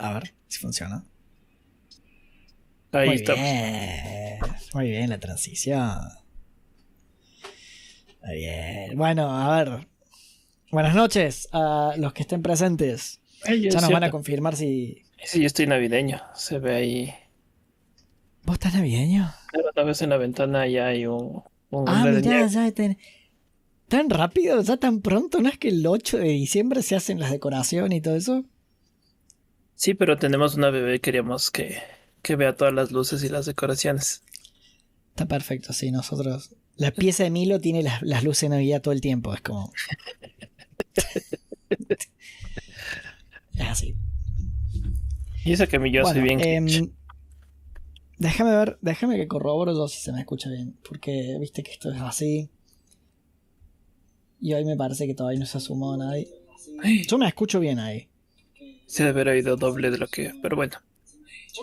A ver si funciona. Ahí Muy está. bien. Muy bien la transición. Muy bien. Bueno, a ver. Buenas noches a los que estén presentes. Ay, Ya nos van a confirmar si. Sí, yo estoy navideño. Se ve ahí. ¿Vos estás navideño? Claro, tal vez en la ventana ya hay un, un Ah, mirá, ya ten- tan rápido, ya tan pronto, ¿no es que el 8 de diciembre se hacen las decoraciones y todo eso? Sí, pero tenemos una bebé y queríamos que, que vea todas las luces y las decoraciones. Está perfecto, sí, nosotros. La pieza de Milo tiene las, las luces de Navidad todo el tiempo, es como. es así. Y eso que yo soy Bueno, bien. em, cringe. déjame ver, déjame que corroboro yo si se me escucha bien, porque viste que esto es así. Y hoy me parece que todavía no se ha sumado nadie. Yo me escucho bien ahí. Se debe haber oído doble de lo que. Pero bueno.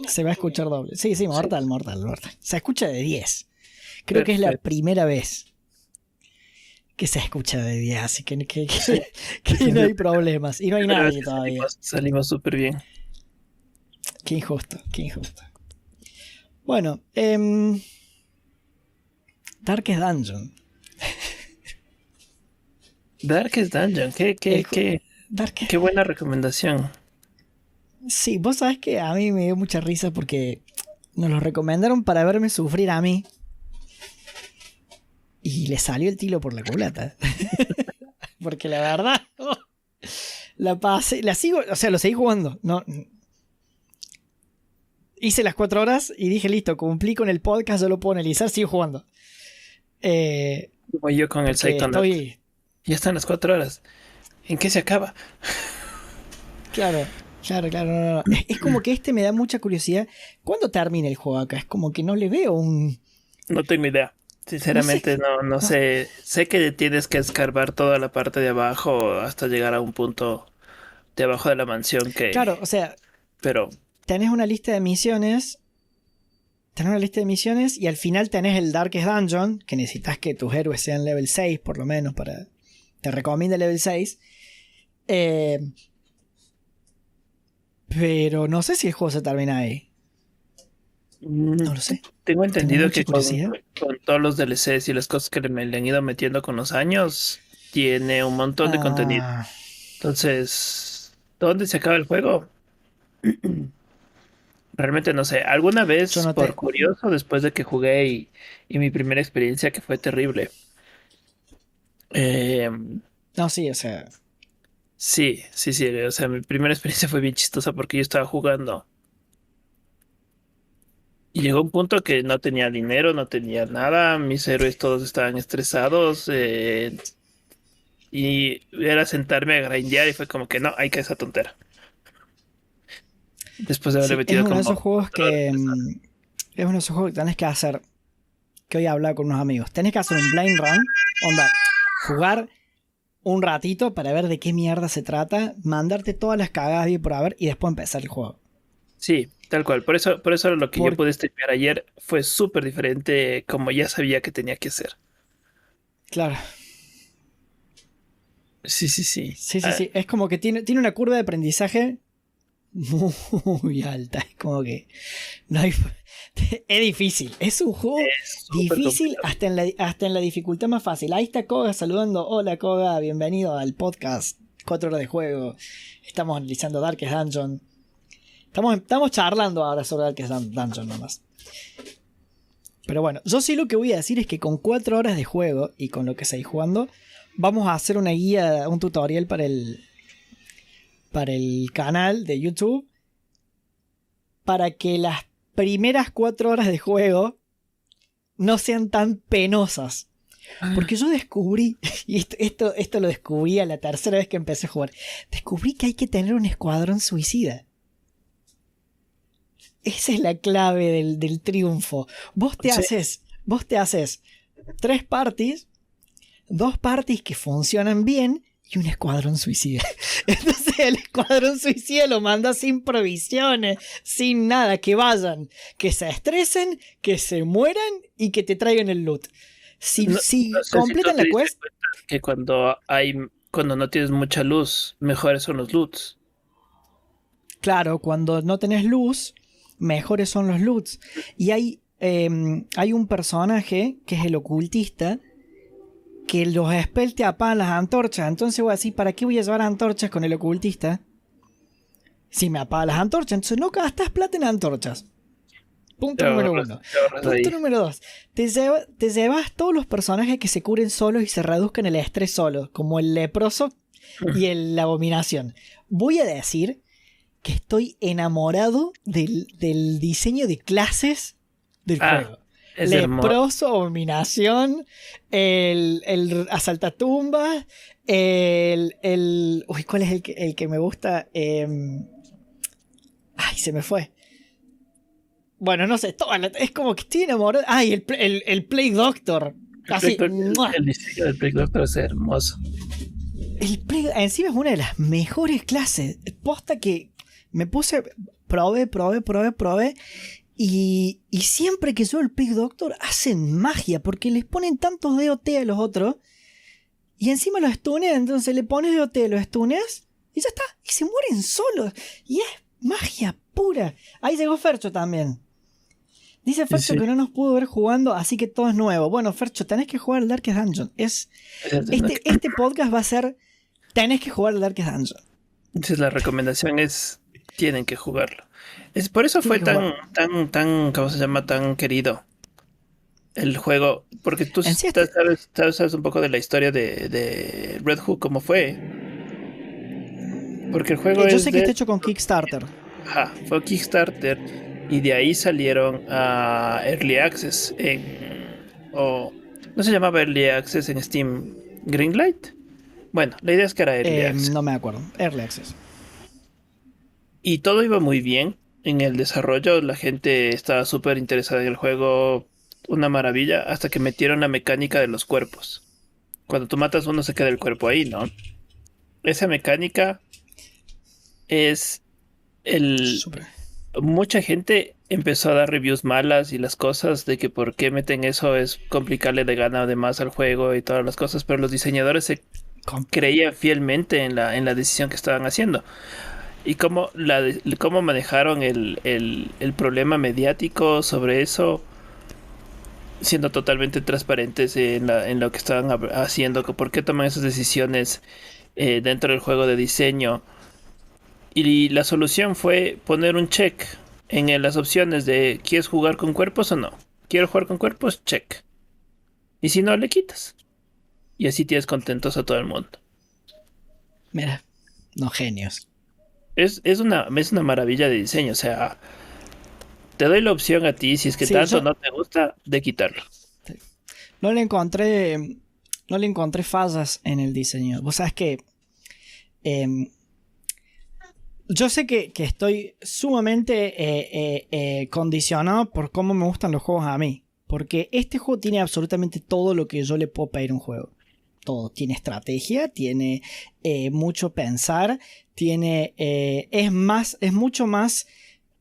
Se va a escuchar doble. Sí, sí, mortal, mortal, mortal. Se escucha de 10. Creo que es la primera vez que se escucha de 10, así que, que- que- que no hay problemas. Y no hay nadie todavía. Salimos, súper bien. Qué injusto, qué injusto. Bueno, em, Darkest Dungeon. Darkest Dungeon. Qué, qué, qué, qué buena recomendación. Sí, vos sabés que a mí me dio mucha risa porque nos lo recomendaron para verme sufrir a mí. Y le salió el tilo por la culata. porque la verdad, oh, la pasé, la sigo, o sea, lo seguí jugando. No, hice las cuatro horas y dije, listo, cumplí con el podcast, yo lo puedo analizar, sigo jugando. Eh, Como yo con el estoy, Ya están las cuatro horas. ¿En qué se acaba? Claro, claro, claro. no, no. Es, como que este me da mucha curiosidad. ¿Cuándo termina el juego acá? Es como que no le veo un. No tengo idea. Sinceramente, no, no sé. Sé que tienes que escarbar toda la parte de abajo hasta llegar a un punto de abajo de la mansión que. Claro, o sea, Pero tenés una lista de misiones. Tenés una lista de misiones y al final tenés el Darkest Dungeon, que necesitas que tus héroes sean level 6 por lo menos para... Te recomienda level 6. Eh, pero no sé si el juego se termina ahí. mm, No lo sé. tengo entendido que con, todos los DLCs y las cosas que le, me- le han ido metiendo con los años, tiene un montón de contenido. Ah, Entonces, ¿dónde se acaba el juego? Realmente no sé. Alguna vez, no por te- curioso, después de que jugué y, y mi primera experiencia que fue terrible. Eh, No, sí, o sea. Sí, sí, sí. O sea, mi primera experiencia fue bien chistosa porque yo estaba jugando. Y llegó un punto que no tenía dinero, no tenía nada. Mis héroes todos estaban estresados. eh, y era sentarme a grindear y fue como que no, hay que esa tontera. Después de haberle Sí, metido es uno de esos juegos que. mm, Es uno de esos juegos que tenés que hacer. Que hoy hablaba con unos amigos. Tenés que hacer un blind run. Onda. Jugar un ratito para ver de qué mierda se trata. Mandarte todas las cagadas de por haber y después empezar el juego. Sí, tal cual. Por eso, por eso lo que Por- yo pude streamear ayer fue súper diferente como ya sabía que tenía que hacer. Claro. Sí, sí, sí. Sí, sí, Ah, sí. Es como que tiene, tiene una curva de aprendizaje muy alta. Es como que. No hay. Es difícil. Es un juego es Difícil hasta en, la, hasta en la dificultad más fácil. Ahí está Koga saludando. Hola Koga, bienvenido al podcast. Cuatro horas de juego. Estamos analizando Darkest Dungeon. Estamos, estamos charlando ahora sobre Darkest Dun- Dungeon nomás. Pero bueno, yo sí lo que voy a decir es que con cuatro horas de juego y con lo que seguís jugando, vamos a hacer una guía, un tutorial para el, para el canal de YouTube. Para que las primeras cuatro horas de juego no sean tan penosas. Porque yo descubrí, y esto, esto, esto lo descubrí a la tercera vez que empecé a jugar, descubrí que hay que tener un escuadrón suicida. Esa es la clave del, del triunfo. Vos te Sí. haces, vos te haces tres parties, dos parties que funcionan bien y un escuadrón suicida. Entonces el escuadrón suicida lo manda sin provisiones, sin nada, que vayan, que se estresen, que se mueran y que te traigan el loot. Si, No- si no sé si tú completan la quest, Que cuando hay, cuando no tienes mucha luz, mejores son los loots. claro, cuando no tenés luz, mejores son los loots. Y hay, em, hay un personaje que es el ocultista que los spells te apagan las antorchas. Entonces voy a decir, ¿para qué voy a llevar antorchas con el ocultista? Si me apaga las antorchas, entonces no gastas plata en antorchas. Punto número uno. Punto número dos. Te, te, llevas todos los personajes que se curen solos y se reduzcan el estrés solos, como el leproso y el, la abominación. Voy a decir que estoy enamorado del, diseño de clases del ah, juego. Leproso, abominación, el, el asaltatumba, el, el. Uy, ¿cuál es el que, el que me gusta? Em, ay, se me fue. Bueno, no sé, es como que estoy enamorado. Ay, el, el, el Plague Doctor. Así, el, diseño del Plague Doctor es hermoso. El Plague, encima es una de las mejores clases. Posta que me puse, probé, probé, probé, probé. Y, y siempre que subo el Plague Doctor hacen magia porque les ponen tantos DOT a los otros. Y encima los stunean, entonces le pones DOT, los stuneas y ya está. Y se mueren solos. Y es magia pura. Ahí llegó Fercho también. Dice Fercho que no nos pudo ver jugando, así que todo es nuevo. Bueno, Fercho, tenés que jugar al Darkest Dungeon. Es, este, este podcast va a ser. Tenés que jugar al Darkest Dungeon. Entonces la recomendación es. Tienen que jugarlo. Es, por eso fue tan, tan, tan, ¿cómo se llama? Tan querido el juego. Porque tú sabes, sabes, un poco de la historia de, Red Hook, cómo fue. Porque el juego Yo sé que está hecho con Kickstarter. Ajá, fue Kickstarter y de ahí salieron a Early Access en. O, no se llamaba Early Access en Steam Greenlight. Bueno, la idea es que era Early eh, Access. No me acuerdo, Early Access. Y todo iba muy bien en el desarrollo. La gente estaba súper interesada en el juego. Una maravilla. Hasta que metieron la mecánica de los cuerpos. Cuando tú matas uno se queda el cuerpo ahí, ¿no? Esa mecánica es el mucha gente empezó a dar reviews malas y las cosas de que por qué meten eso es complicarle de gana de más al juego y todas las cosas, pero los diseñadores se creían fielmente en la, en la decisión que estaban haciendo. Y cómo, cómo manejaron el, el, problema mediático sobre eso, siendo totalmente transparentes en lo que estaban haciendo, por qué toman esas decisiones eh, dentro del juego de diseño y la solución fue poner un check en las opciones de ¿quieres jugar con cuerpos o no? ¿Quiero jugar con cuerpos? Check. Y si no, le quitas. Y así tienes contentos a todo el mundo. Mira, no genios. Es, una, es una maravilla de diseño. O sea, te doy la opción a ti, si es que tanto no te gusta, de quitarlo. No le encontré. No le encontré fallas en el diseño. Vos sabes que. Em, yo sé que, estoy sumamente eh, eh, eh, condicionado por cómo me gustan los juegos a mí. Porque este juego tiene absolutamente todo lo que yo le puedo pedir a un juego. Todo. Tiene estrategia, tiene mucho pensar, tiene. es más. Es mucho más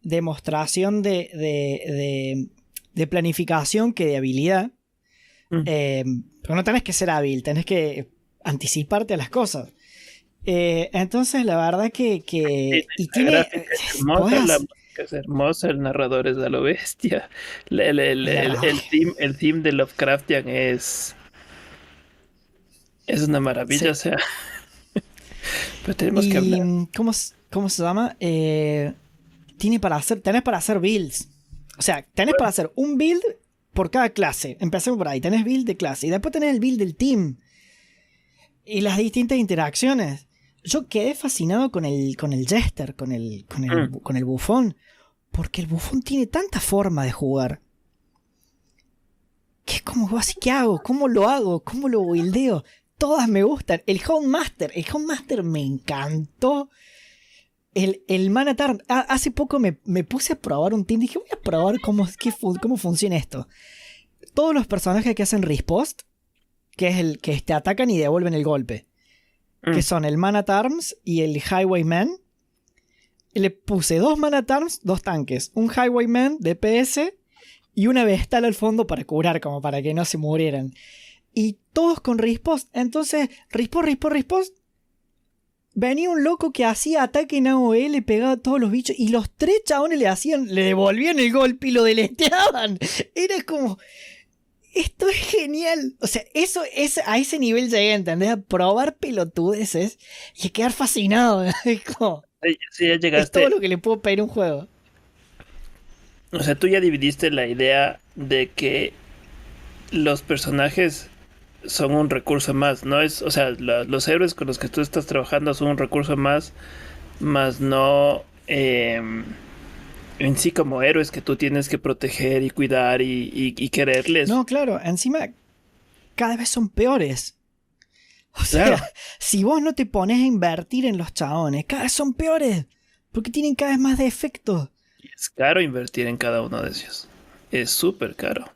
demostración de, de, de, planificación que de habilidad. Mm. pero no tenés que ser hábil, tenés que anticiparte a las cosas. Eh, entonces, la verdad que. y tiene. Es hermosa, el narrador es a lo bestia. El, el, el, el, theme, de Lovecraftian es. Es una maravilla, o sea. Pero tenemos que hablar. ¿cómo, ¿Cómo se llama? Eh, tiene para hacer. Tenés para hacer builds. O sea, tenés para hacer un build por cada clase. Empecemos por ahí. Tenés build de clase. Y después tenés el build del team. Y las distintas interacciones yo quedé fascinado con el, con el Jester, con el, con el, mm. con el bufón, porque el bufón tiene tanta forma de jugar. Que es como, así, ¿qué hago? ¿Cómo lo hago? ¿Cómo lo buildeo? Todas me gustan. El Master, el Master me encantó. El, el Manatar, hace poco me, puse a probar un team. Dije, voy a probar cómo, cómo funciona esto. Todos los personajes que hacen respost, que es el que te atacan y devuelven el golpe que mm. son el Man at Arms y el Highwayman. Le puse dos Man at Arms, dos tanques, un Highwayman de PS y una Vestal al fondo para curar, como para que no se murieran. Y todos con respost. Entonces, respost, respost, respost. venía un loco que hacía ataque en AOE, le pegaba a todos los bichos y los tres chabones le hacían, le devolvían el golpe y lo deleteaban. Era como, esto es genial. O sea, eso es a ese nivel llegué, ¿entendés? A probar pelotudeces y a quedar fascinado. Es como, Sí, ya llegaste. es todo lo que le puedo pedir a un juego. O sea, tú ya dividiste la idea de que los personajes son un recurso más, no es, o sea, la- los héroes con los que tú estás trabajando son un recurso más, más no eh, en sí como héroes que tú tienes que proteger y cuidar y, y- y quererles. No, claro, encima cada vez son peores. O sea, Claro. si vos no te pones a invertir en los chabones, cada vez son peores. Porque tienen cada vez más defectos. Es caro invertir en cada uno de ellos. Es súper caro.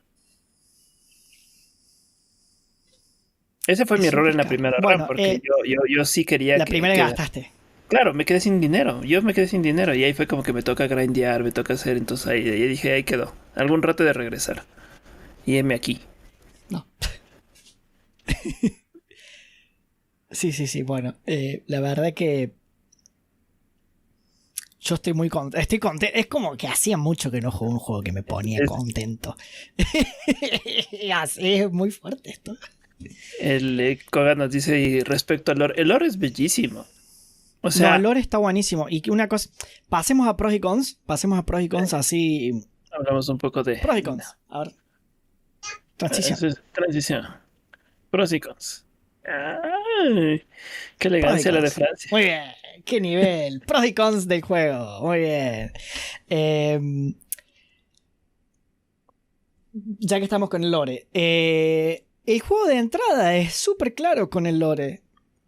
Ese fue Es mi error en la primera Bueno, porque eh, yo, yo, yo sí quería La que- primera que- gastaste. Claro, me quedé sin dinero. Yo me quedé sin dinero y ahí fue como que me toca grindear, me toca hacer. Entonces ahí, ahí dije, ahí quedó. Algún rato de regresar. Y heme aquí. No. sí, sí, sí. Bueno, eh, la verdad que. Yo estoy muy contento. Estoy contento. Es como que hacía mucho que no jugué un juego que me ponía contento. Así es muy fuerte esto. El eh, Koga nos dice y respecto al lore. El lore es bellísimo. O sea, no, el lore está buenísimo. Y una cosa. Pasemos a pros y cons. Pasemos a pros y cons así. hablamos un poco de. Pros y cons. A ver. Transición. Es transición. Pros y cons. Ay, qué elegancia la de. Francia. Muy bien. Qué nivel. Pros y cons del juego. Muy bien. Eh, ya que estamos con el lore. eh, el juego de entrada es súper claro con el lore.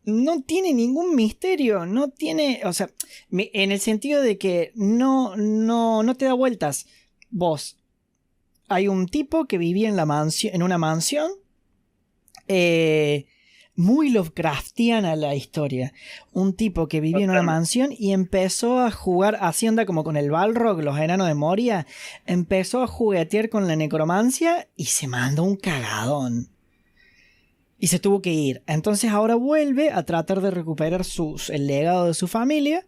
No tiene ningún misterio. No tiene. O sea, en el sentido de que no, no, no te da vueltas. Vos. Hay un tipo que vivía en, la mansión, en una mansión. eh, muy Lovecraftiana la historia. Un tipo que vivía en una mansión y empezó a jugar, así anda como con el Balrog, los enanos de Moria, empezó a juguetear con la necromancia y se mandó un cagadón. Y se tuvo que ir. Entonces ahora vuelve a tratar de recuperar sus- el legado de su familia.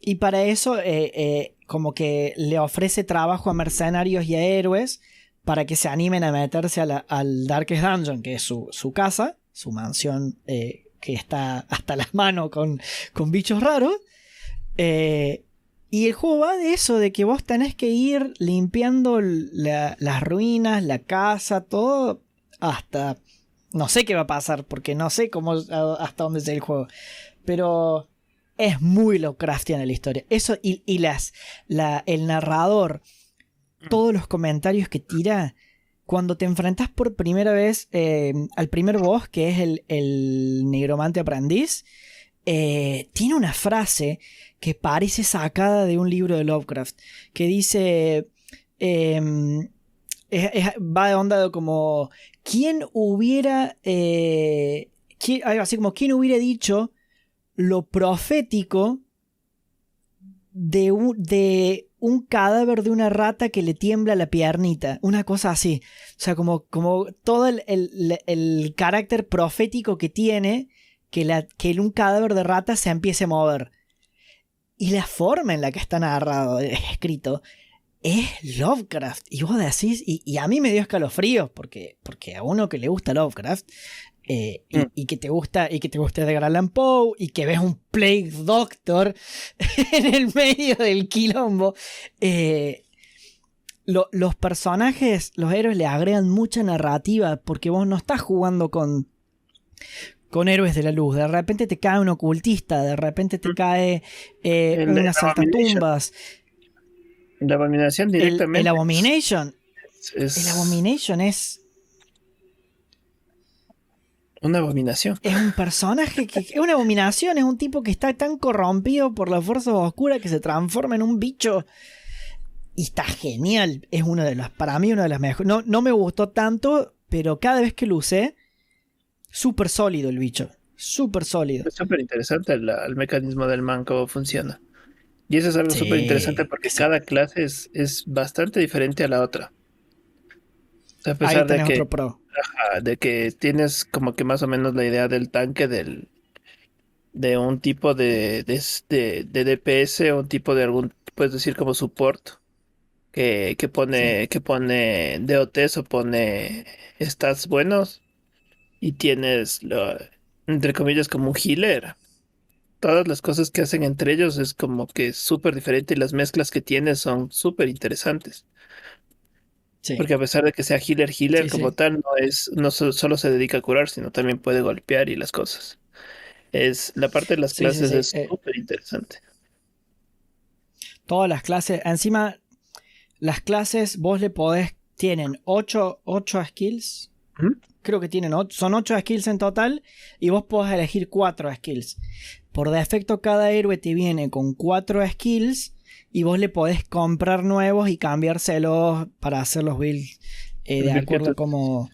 Y para eso, eh, eh, como que le ofrece trabajo a mercenarios y a héroes para que se animen a meterse al Darkest Dungeon, que es su, su casa, su mansión eh, que está hasta las manos con, con bichos raros. Y el juego va de eso, de que vos tenés que ir limpiando la- las ruinas, la casa, todo, hasta... No sé qué va a pasar, porque no sé cómo hasta dónde llega el juego. Pero es muy Lovecraftiana la historia. Eso y, y las, la, el narrador, todos los comentarios que tira, cuando te enfrentas por primera vez eh, al primer boss, que es el, el negromante aprendiz, eh, tiene una frase que parece sacada de un libro de Lovecraft, que dice... em, va de onda como... ¿Quién hubiera... eh, así como... ¿Quién hubiera dicho lo profético de un, de un cadáver de una rata que le tiembla la piernita. Una cosa así. O sea, como, como todo el, el- el carácter profético que tiene que, la, que un cadáver de rata se empiece a mover. Y la forma en la que está narrado, escrito, es Lovecraft. Y vos decís, y, y a mí me dio escalofríos, porque, porque a uno que le gusta Lovecraft, eh, y, Mm. y que te gusta, y que te gusta Edgar Allan Poe, y que ves un Plague Doctor en el medio del quilombo. eh, lo- los personajes, los héroes le agregan mucha narrativa, porque vos no estás jugando con. Con héroes de la luz. De repente te cae un ocultista, de repente te Mm. cae eh, El- una el saltatumbas. La abominación El, directamente. el Abomination. es, El Abomination es, una abominación. es un personaje que es una abominación, es un tipo que está tan corrompido por las fuerzas oscuras que se transforma en un bicho. Y está genial. Es uno de los, para mí, uno de los mejores. No, no me gustó tanto, pero cada vez que lo usé, súper sólido el bicho. Súper sólido. Es súper interesante el, el mecanismo del man, cómo funciona. Y eso es algo Sí, súper interesante porque sí. cada clase es, es bastante diferente a la otra. A pesar de que, otro pro. ajá, de que tienes como que más o menos la idea del tanque del, de un tipo de, de, de, DPS o un tipo de algún, puedes decir como support, que, que pone, que pone DOTs o pone stats buenos y tienes, lo, entre comillas, como un healer. Todas las cosas que hacen entre ellos es como que súper diferente y las mezclas que tienes son súper interesantes. Porque a pesar de que sea healer, healer como tal, no es, no solo se dedica a curar, sino también puede golpear y las cosas. Es, la parte de las clases es eh, súper interesante. Todas las clases, encima, las clases vos le podés, tienen 8, skills. Creo que tienen son 8 skills en total y vos podés elegir 4 skills. Por defecto cada héroe te viene con 4 skills y vos le podés comprar nuevos y cambiárselos para hacer los builds eh, de acuerdo como...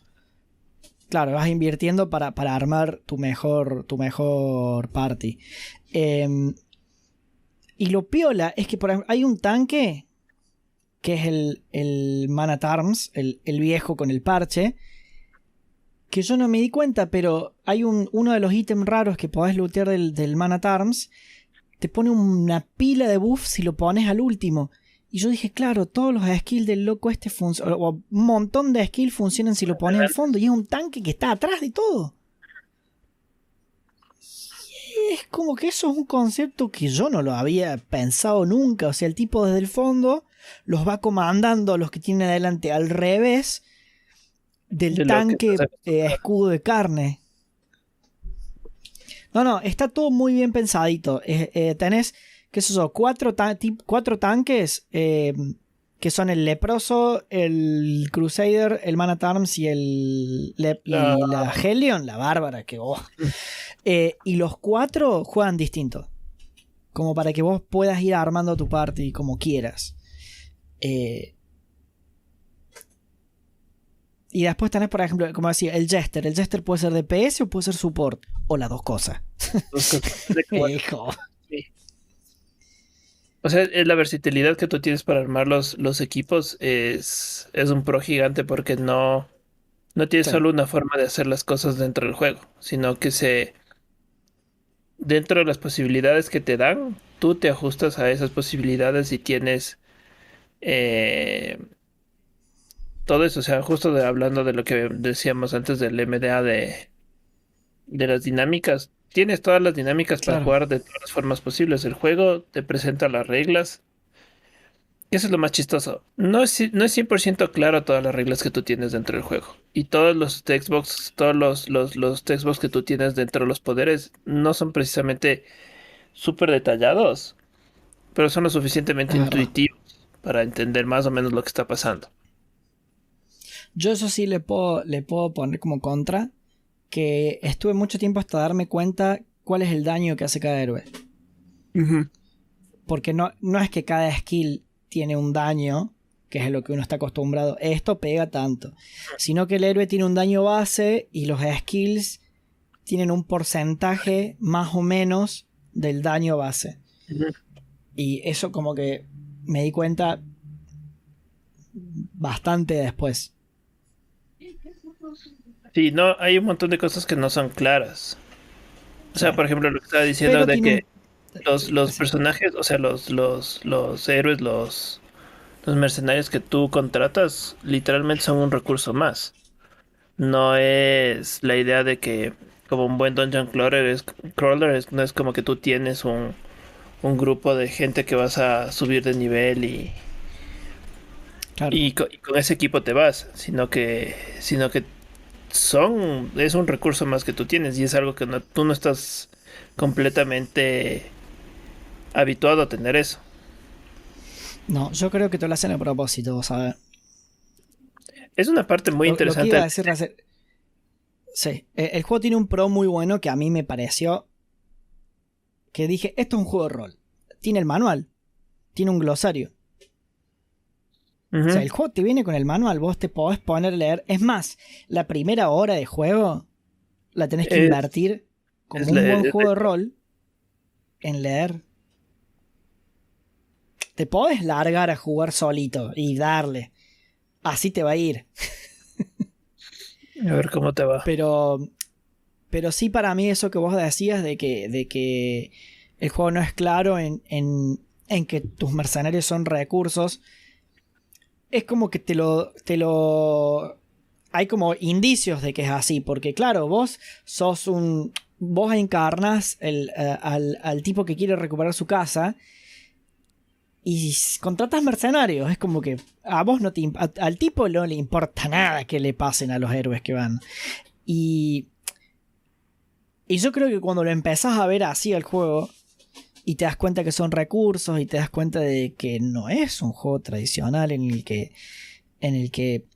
Claro, vas invirtiendo para, armar tu mejor, tu mejor party. Em, y lo piola es que por hay un tanque que es el, el Man at Arms, el, viejo con el parche, que yo no me di cuenta, pero hay un, uno de los ítems raros que podés lootear del, del Man at Arms te pone una pila de buffs si lo pones al último. Y yo dije, claro, todos los skills del loco este funcionan, o un montón de skills funcionan si lo pones al fondo. Y es un tanque que está atrás de todo. Y es como que eso es un concepto que yo no lo había pensado nunca. O sea, el tipo desde el fondo los va comandando a los que tiene adelante al revés del tanque eh, escudo de carne. No, no, está todo muy bien pensadito. Eh, eh, tenés, qué sé yo, cuatro, cuatro tanques eh, que son el leproso, el Crusader, el Man at Arms y, el la Helion, la bárbara, que oh. y los cuatro juegan distinto. Como para que vos puedas ir armando tu party como quieras. Y después tenés, por ejemplo, como decía, el Jester. El Jester puede ser DPS o puede ser support o las dos cosas. O sea, la versatilidad que tú tienes para armar los, los equipos es, es un pro gigante porque no, no tienes solo una forma de hacer las cosas dentro del juego, sino que se dentro de las posibilidades que te dan, tú te ajustas a esas posibilidades y tienes eh, todo eso. O sea, justo de, hablando de lo que decíamos antes del MDA de, de las dinámicas. Tienes todas las dinámicas para jugar de todas las formas posibles. El juego te presenta las reglas. Eso es lo más chistoso. No es, no es 100% claro todas las reglas que tú tienes dentro del juego. Y todos los textbooks, todos los, los, los que tú tienes dentro de los poderes no son precisamente súper detallados, pero son lo suficientemente intuitivos para entender más o menos lo que está pasando. Yo eso sí le puedo, le puedo poner como contra que estuve mucho tiempo hasta darme cuenta cuál es el daño que hace cada héroe. Porque no, no es que cada skill tiene un daño, que es lo que uno está acostumbrado, esto pega tanto, sino que el héroe tiene un daño base y los skills tienen un porcentaje más o menos del daño base. Y eso como que me di cuenta bastante después. Sí, no, hay un montón de cosas que no son claras. O sea, por ejemplo, lo que estaba diciendo de que los, los personajes, o sea, los, los, los héroes, los, los mercenarios que tú contratas, literalmente son un recurso más. No es la idea de que, como un buen dungeon crawler, es, crawler no es como que tú tienes un, un grupo de gente que vas a subir de nivel y, y, con, y, con, ese equipo te vas, sino que, sino que son, es un recurso más que tú tienes y es algo que tú no estás completamente habituado a tener eso. No, yo creo que te lo hacen a propósito, ¿sabes? Es una parte muy interesante. sí, el, juego tiene un pro muy bueno que a mí me pareció que dije, esto es un juego de rol. Tiene el manual, tiene un glosario, o sea, el juego te viene con el manual, vos te podés poner a leer. Es más, la primera hora de juego la tenés que invertir como un buen juego de rol en leer. Te podés largar a jugar solito y darle. Así te va a ir. a ver cómo te va. Pero pero sí para mí eso que vos decías de que, de que el juego no es claro en, en, en que tus mercenarios son recursos, es como que te lo, te lo... Hay como indicios de que es así, porque claro, vos sos un... Vos encarnas el, eh, al, al tipo que quiere recuperar su casa y contratas mercenarios. Es como que a vos no te al tipo no le importa nada que le pasen a los héroes que van. Y y yo creo que cuando lo empezás a ver así el juego y te das cuenta que son recursos y te das cuenta de que no es un juego tradicional en el que en el que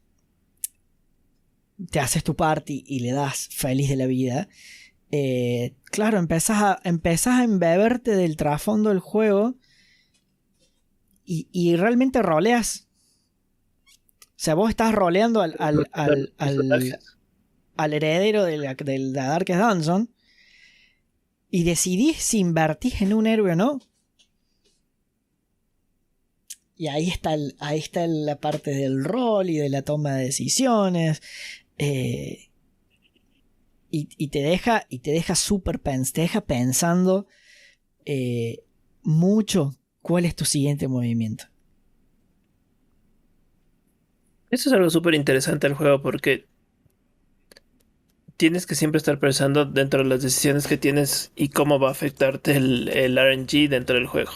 te haces tu party y le das feliz de la vida. Eh, claro, empezás a, empezás a embeberte del trasfondo del juego y, realmente roleas. O sea, vos estás roleando al, al, al, heredero de la, de Darkest Dungeon y decidís si invertís en un héroe o no. Y ahí está, ahí está la parte del rol y de la toma de decisiones. Eh, y, te deja, y deja te deja pensando eh, mucho cuál es tu siguiente movimiento. Eso es algo súper interesante del juego porque tienes que siempre estar pensando dentro de las decisiones que tienes y cómo va a afectarte el, RNG dentro del juego.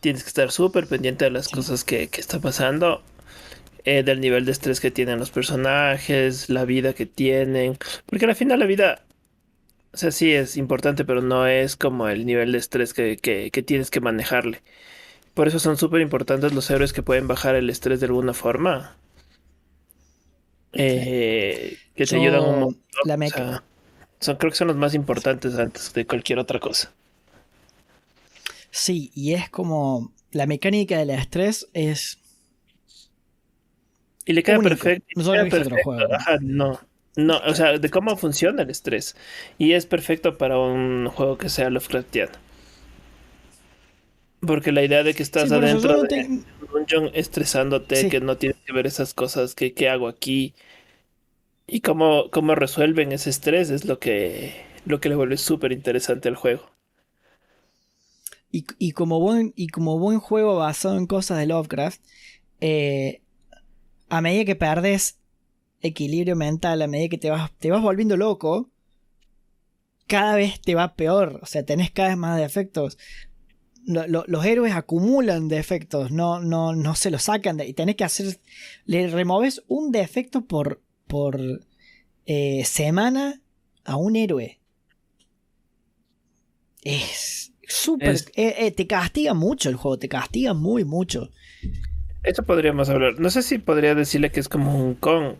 Tienes que estar súper pendiente de las cosas que, que está pasando, eh, del nivel de estrés que tienen los personajes, la vida que tienen, porque al final la vida o sea, sí es importante, pero no es como el nivel de estrés que, tienes que manejarle. Por eso son súper importantes los héroes que pueden bajar el estrés de alguna forma. Eh, que te ayudan un montón. La son, creo que son los más importantes antes de cualquier otra cosa. Sí, y es como la mecánica del estrés es. Y le queda perfecto. no. No, o sea, de cómo funciona el estrés. Y es perfecto para un juego que sea Lovecraftiano. Porque la idea de que estás adentro de dungeon estresándote, que no tienes que ver esas cosas, que qué hago aquí. Y cómo, cómo resuelven ese estrés es lo que, lo que le vuelve súper interesante al juego. Y, como buen, y como buen juego basado en cosas de Lovecraft, eh, a medida que perdes equilibrio mental a medida que te vas, te vas volviendo loco, cada vez te va peor. O sea, tenés cada vez más defectos. Los héroes acumulan defectos, no, no, no se los sacan. y tenés que hacer. Le removes un defecto por, por eh, semana a un héroe. Es súper. Eh, eh, te castiga mucho el juego, te castiga muy mucho. Eso podríamos hablar. No sé si podría decirle que es como un con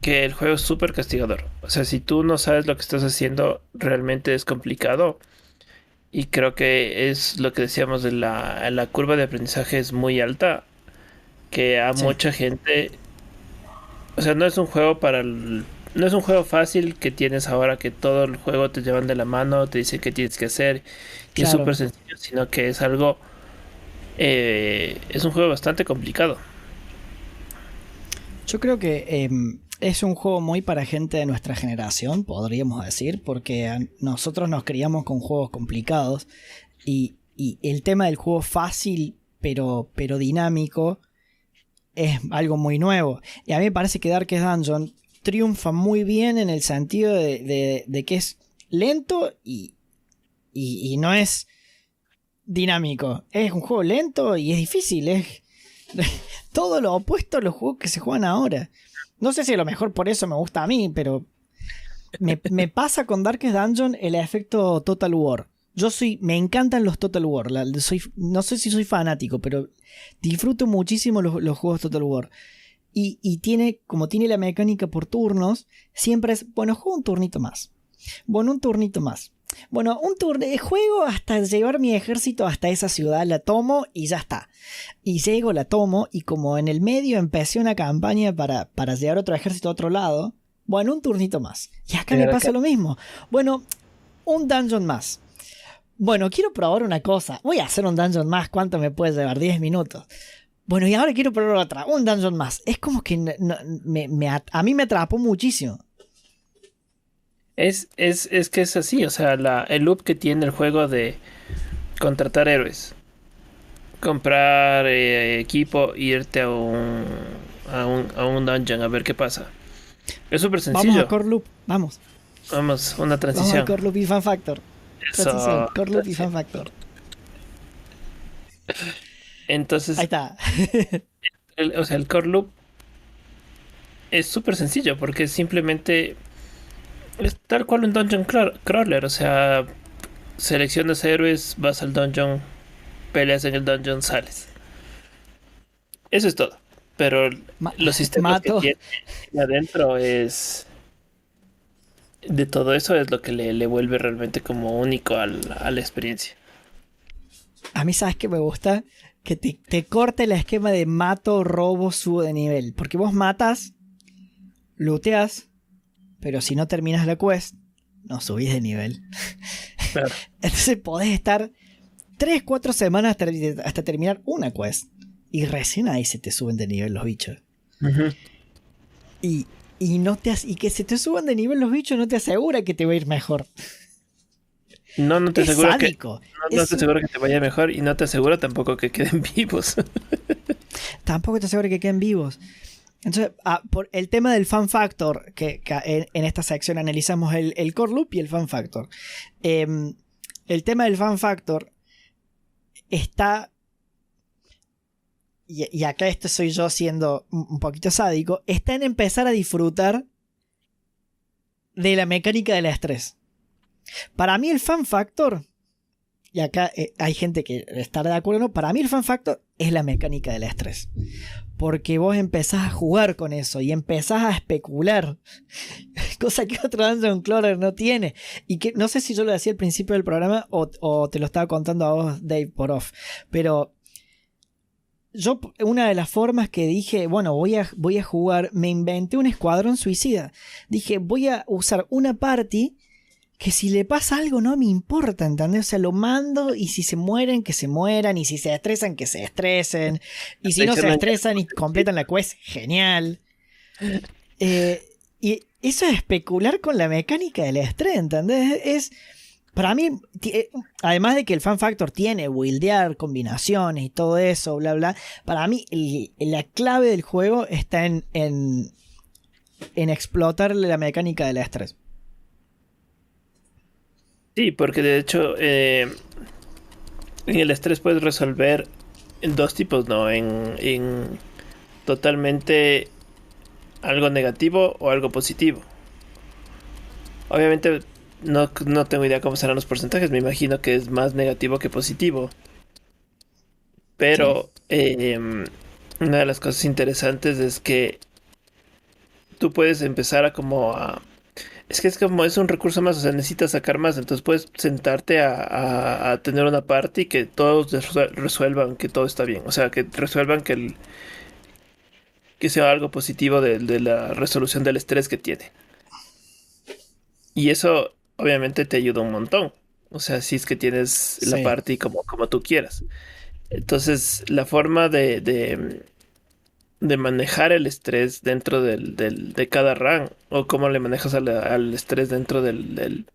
que el juego es súper castigador. O sea, si tú no sabes lo que estás haciendo, realmente es complicado. Y creo que es lo que decíamos de la, la curva de aprendizaje es muy alta. Que a mucha gente. O sea, no es un juego para el, No es un juego fácil que tienes ahora que todo el juego te llevan de la mano, te dicen qué tienes que hacer. Y es súper sencillo, sino que es algo. Eh, es un juego bastante complicado. Yo creo que em, es un juego muy para gente de nuestra generación, podríamos decir, porque nosotros nos criamos con juegos complicados y, el tema del juego fácil pero, pero dinámico es algo muy nuevo. Y a mí me parece que Darkest Dungeon triunfa muy bien en el sentido de, que es lento y, y, no es dinámico. Es un juego lento y es difícil. Es todo lo opuesto a los juegos que se juegan ahora. No sé si a lo mejor por eso me gusta a mí, pero me, pasa con Darkest Dungeon el efecto Total War. Yo soy, me encantan los Total War. soy, no sé si soy fanático, pero disfruto muchísimo los, juegos Total War. Y, tiene, como tiene la mecánica por turnos, siempre es, bueno, juego un turnito más. Bueno, un turnito más. Bueno, un turno de juego hasta llevar mi ejército hasta esa ciudad, la tomo y ya está. Y llego, la tomo y como en el medio empecé una campaña para, para llevar otro ejército a otro lado, bueno, un turnito más. Y acá me pasa lo mismo. Bueno, un dungeon más. Bueno, quiero probar una cosa. Voy a hacer un dungeon más. ¿Cuánto me puede llevar? 10 minutos. Bueno, y ahora quiero probar otra. Un dungeon más. Es como que me, a mí me atrapó muchísimo. Es, es, es que es así, o sea, la, el loop que tiene el juego de contratar héroes, comprar eh, equipo, irte a un, a un, a un dungeon a ver qué pasa. Es súper sencillo. Vamos a Core Loop, vamos. Vamos, una Vamos transición. a Core Loop y Fan Factor. Eso. Transición, Core Loop y Fan Factor. Entonces, Ahí está. el- o sea, el core loop es súper sencillo porque simplemente es tal cual un dungeon craw- crawler. O sea, seleccionas héroes, vas al dungeon, peleas en el dungeon, sales. Eso es todo. Pero Ma- los sistemas mato. que tiene adentro es. De todo eso es lo que le, le vuelve realmente como único al- a la experiencia. A mí, ¿sabes que me gusta? Que te, te corte el esquema de mato, robo, subo de nivel. Porque vos matas, looteas, pero si no terminas la quest, no subís de nivel. Claro. Entonces podés estar 3, 4 semanas hasta, hasta terminar una quest. Y recién ahí se te suben de nivel los bichos. Y, y, no te, y que se te suban de nivel los bichos no te asegura que te va a ir mejor. No, no te es aseguro que, no, no Es- te aseguro que te vaya mejor y no te aseguro tampoco que queden vivos. tampoco te asegura que queden vivos. Entonces, ah, por el tema del fan factor, que, en, esta sección analizamos el, core loop y el fan factor. Em, el tema del fan factor está. Y, acá esto soy yo siendo un poquito sádico. Está en empezar a disfrutar de la mecánica del estrés. Para mí, el fan factor. Y acá eh, hay gente que estará de acuerdo no. Para mí, el fan factor es la mecánica del estrés. Porque vos empezás a jugar con eso y empezás a especular. Cosa que otro Dungeon Crawler no tiene. Y que no sé si yo lo decía al principio del programa o, te lo estaba contando a vos, Dave, por off. Pero yo, una de las formas que dije, bueno, voy a, voy a jugar, me inventé un escuadrón suicida. Dije, voy a usar una party que si le pasa algo no me importa, ¿entendés? O sea, lo mando y si se mueren, que se mueran, y si se estresan, que se estresen, y si no se estresan y completan la quest, genial. Eh, y eso es especular con la mecánica del estrés, ¿entendés? Es, para mí, eh, además de que el fan factor tiene buildear, combinaciones y todo eso, bla, bla, para mí el- la clave del juego está en, en, en explotar la mecánica del estrés. Sí, porque de hecho eh, en el estrés puedes resolver en dos tipos, ¿no? En, en totalmente algo negativo o algo positivo. Obviamente no, no tengo idea cómo serán los porcentajes, me imagino que es más negativo que positivo. Pero eh, una de las cosas interesantes es que tú puedes empezar a como a... Es que es como es un recurso más, o sea, necesitas sacar más, entonces puedes sentarte a, a- a tener una party que todos resue- resuelvan que todo está bien, o sea, que resuelvan que el que sea algo positivo de, de la resolución del estrés que tiene. Y eso obviamente te ayuda un montón, o sea, si es que tienes la party como, como tú quieras. Entonces, la forma de, de, de manejar el estrés dentro del, del- de cada run, o cómo le manejas al, al estrés dentro del, del-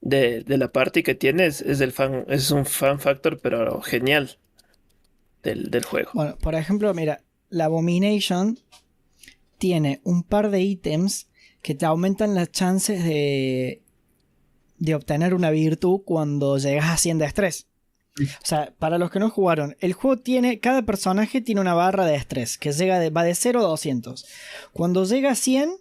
de, de la party que tienes, es el fan, es un fan factor, pero genial del, del juego. Bueno, por ejemplo, mira, la Abomination tiene un par de ítems que te aumentan las chances de, de obtener una virtud cuando llegas a 100 de estrés. O sea, para los que no jugaron, el juego tiene, cada personaje tiene una barra de estrés que llega de, va de 0 a 200. Cuando llega a 100,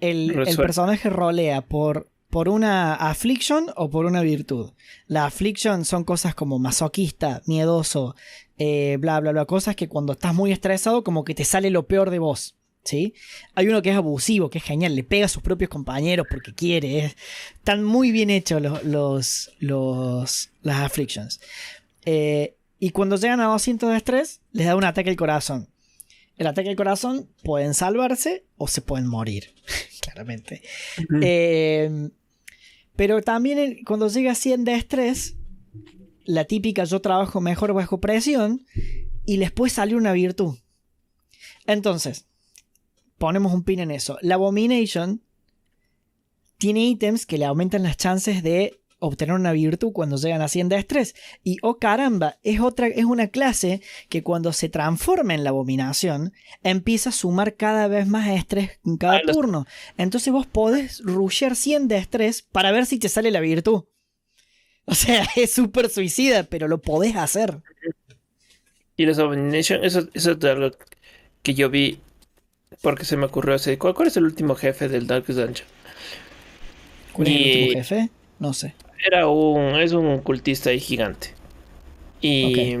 el, personaje rolea por, por una affliction o por una virtud. La affliction son cosas como masoquista, miedoso, eh, bla, bla, bla, cosas que cuando estás muy estresado como que te sale lo peor de vos. ¿Sí? Hay uno que es abusivo, que es genial, le pega a sus propios compañeros porque quiere. es- están muy bien hechos los, los, los- las afflictions. Eh, y cuando llegan a 200 de estrés, les da un ataque al corazón. El ataque al corazón pueden salvarse o se pueden morir, claramente. Eh, pero también el- cuando llega a 100 de estrés, la típica yo trabajo mejor bajo presión y les puede salir una virtud. Entonces, ponemos un pin en eso. La Abomination tiene ítems que le aumentan las chances de obtener una virtud cuando llegan a 100 de estrés. Y oh caramba, es, otra, es una clase que cuando se transforma en la abominación, empieza a sumar cada vez más estrés en cada turno. Entonces vos podés rushear 100 de estrés para ver si te sale la virtud. O sea, es súper suicida, pero lo podés hacer. Y los Abomination, eso, eso es algo que yo vi porque se me ocurrió hace. ¿Cuál, cuál es el último jefe del Darkest Dungeon? ¿Cuál es el último jefe? No sé. Era un. Es un cultista ahí gigante. Y.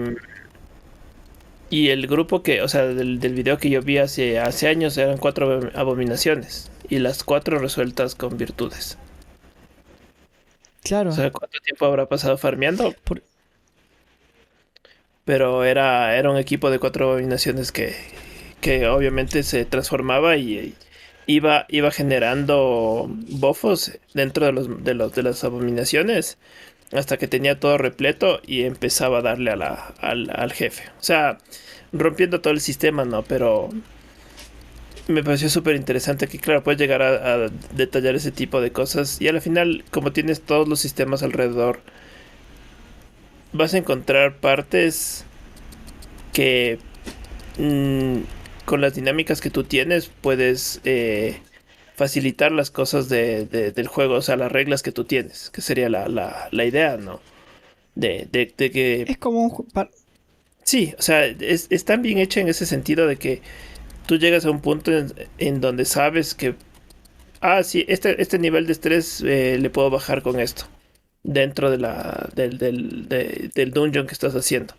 Y el grupo que, o sea, del, del video que yo vi hace, hace años eran cuatro abom- abominaciones. Y las cuatro resueltas con virtudes. Claro. O sea, ¿cuánto tiempo habrá pasado farmeando? Por- Pero era, era un equipo de cuatro abominaciones que, que obviamente se transformaba y, iba, iba generando bofos dentro de, los, de, los, de las abominaciones hasta que tenía todo repleto y empezaba a darle a al, al jefe. O sea, rompiendo todo el sistema, ¿no? Pero me pareció súper interesante que, claro, puedes llegar a, a detallar ese tipo de cosas y al final, como tienes todos los sistemas alrededor, vas a encontrar partes que mm, con las dinámicas que tú tienes puedes eh, facilitar las cosas de, de- del juego, o sea, las reglas que tú tienes, que sería la, la, la idea, ¿no? De, de, que Es como un... Sí, o sea, es, es tan bien hecha en ese sentido de que tú llegas a un punto en, en donde sabes que, ah, sí, este, este nivel de estrés eh, le puedo bajar con esto, dentro de la, del, del, de- del dungeon que estás haciendo.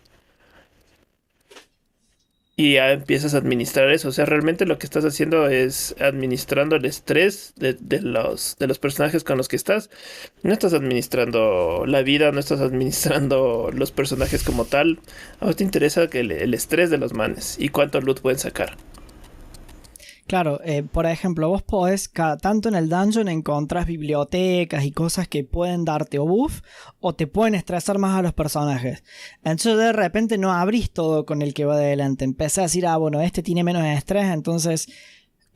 Y ya empiezas a administrar eso. O sea, realmente lo que estás haciendo es administrando el estrés de, los, de los personajes con los que estás. No estás administrando la vida, no estás administrando los personajes como tal. A vos te interesa que el, el estrés de los manes y cuánto loot pueden sacar. Claro, eh, por ejemplo, vos podés, cada tanto en el dungeon encontrás bibliotecas y cosas que pueden darte o buff o te pueden estresar más a los personajes. Entonces de repente no abrís todo con el que va adelante. Empezás a decir, ah, bueno, este tiene menos estrés, entonces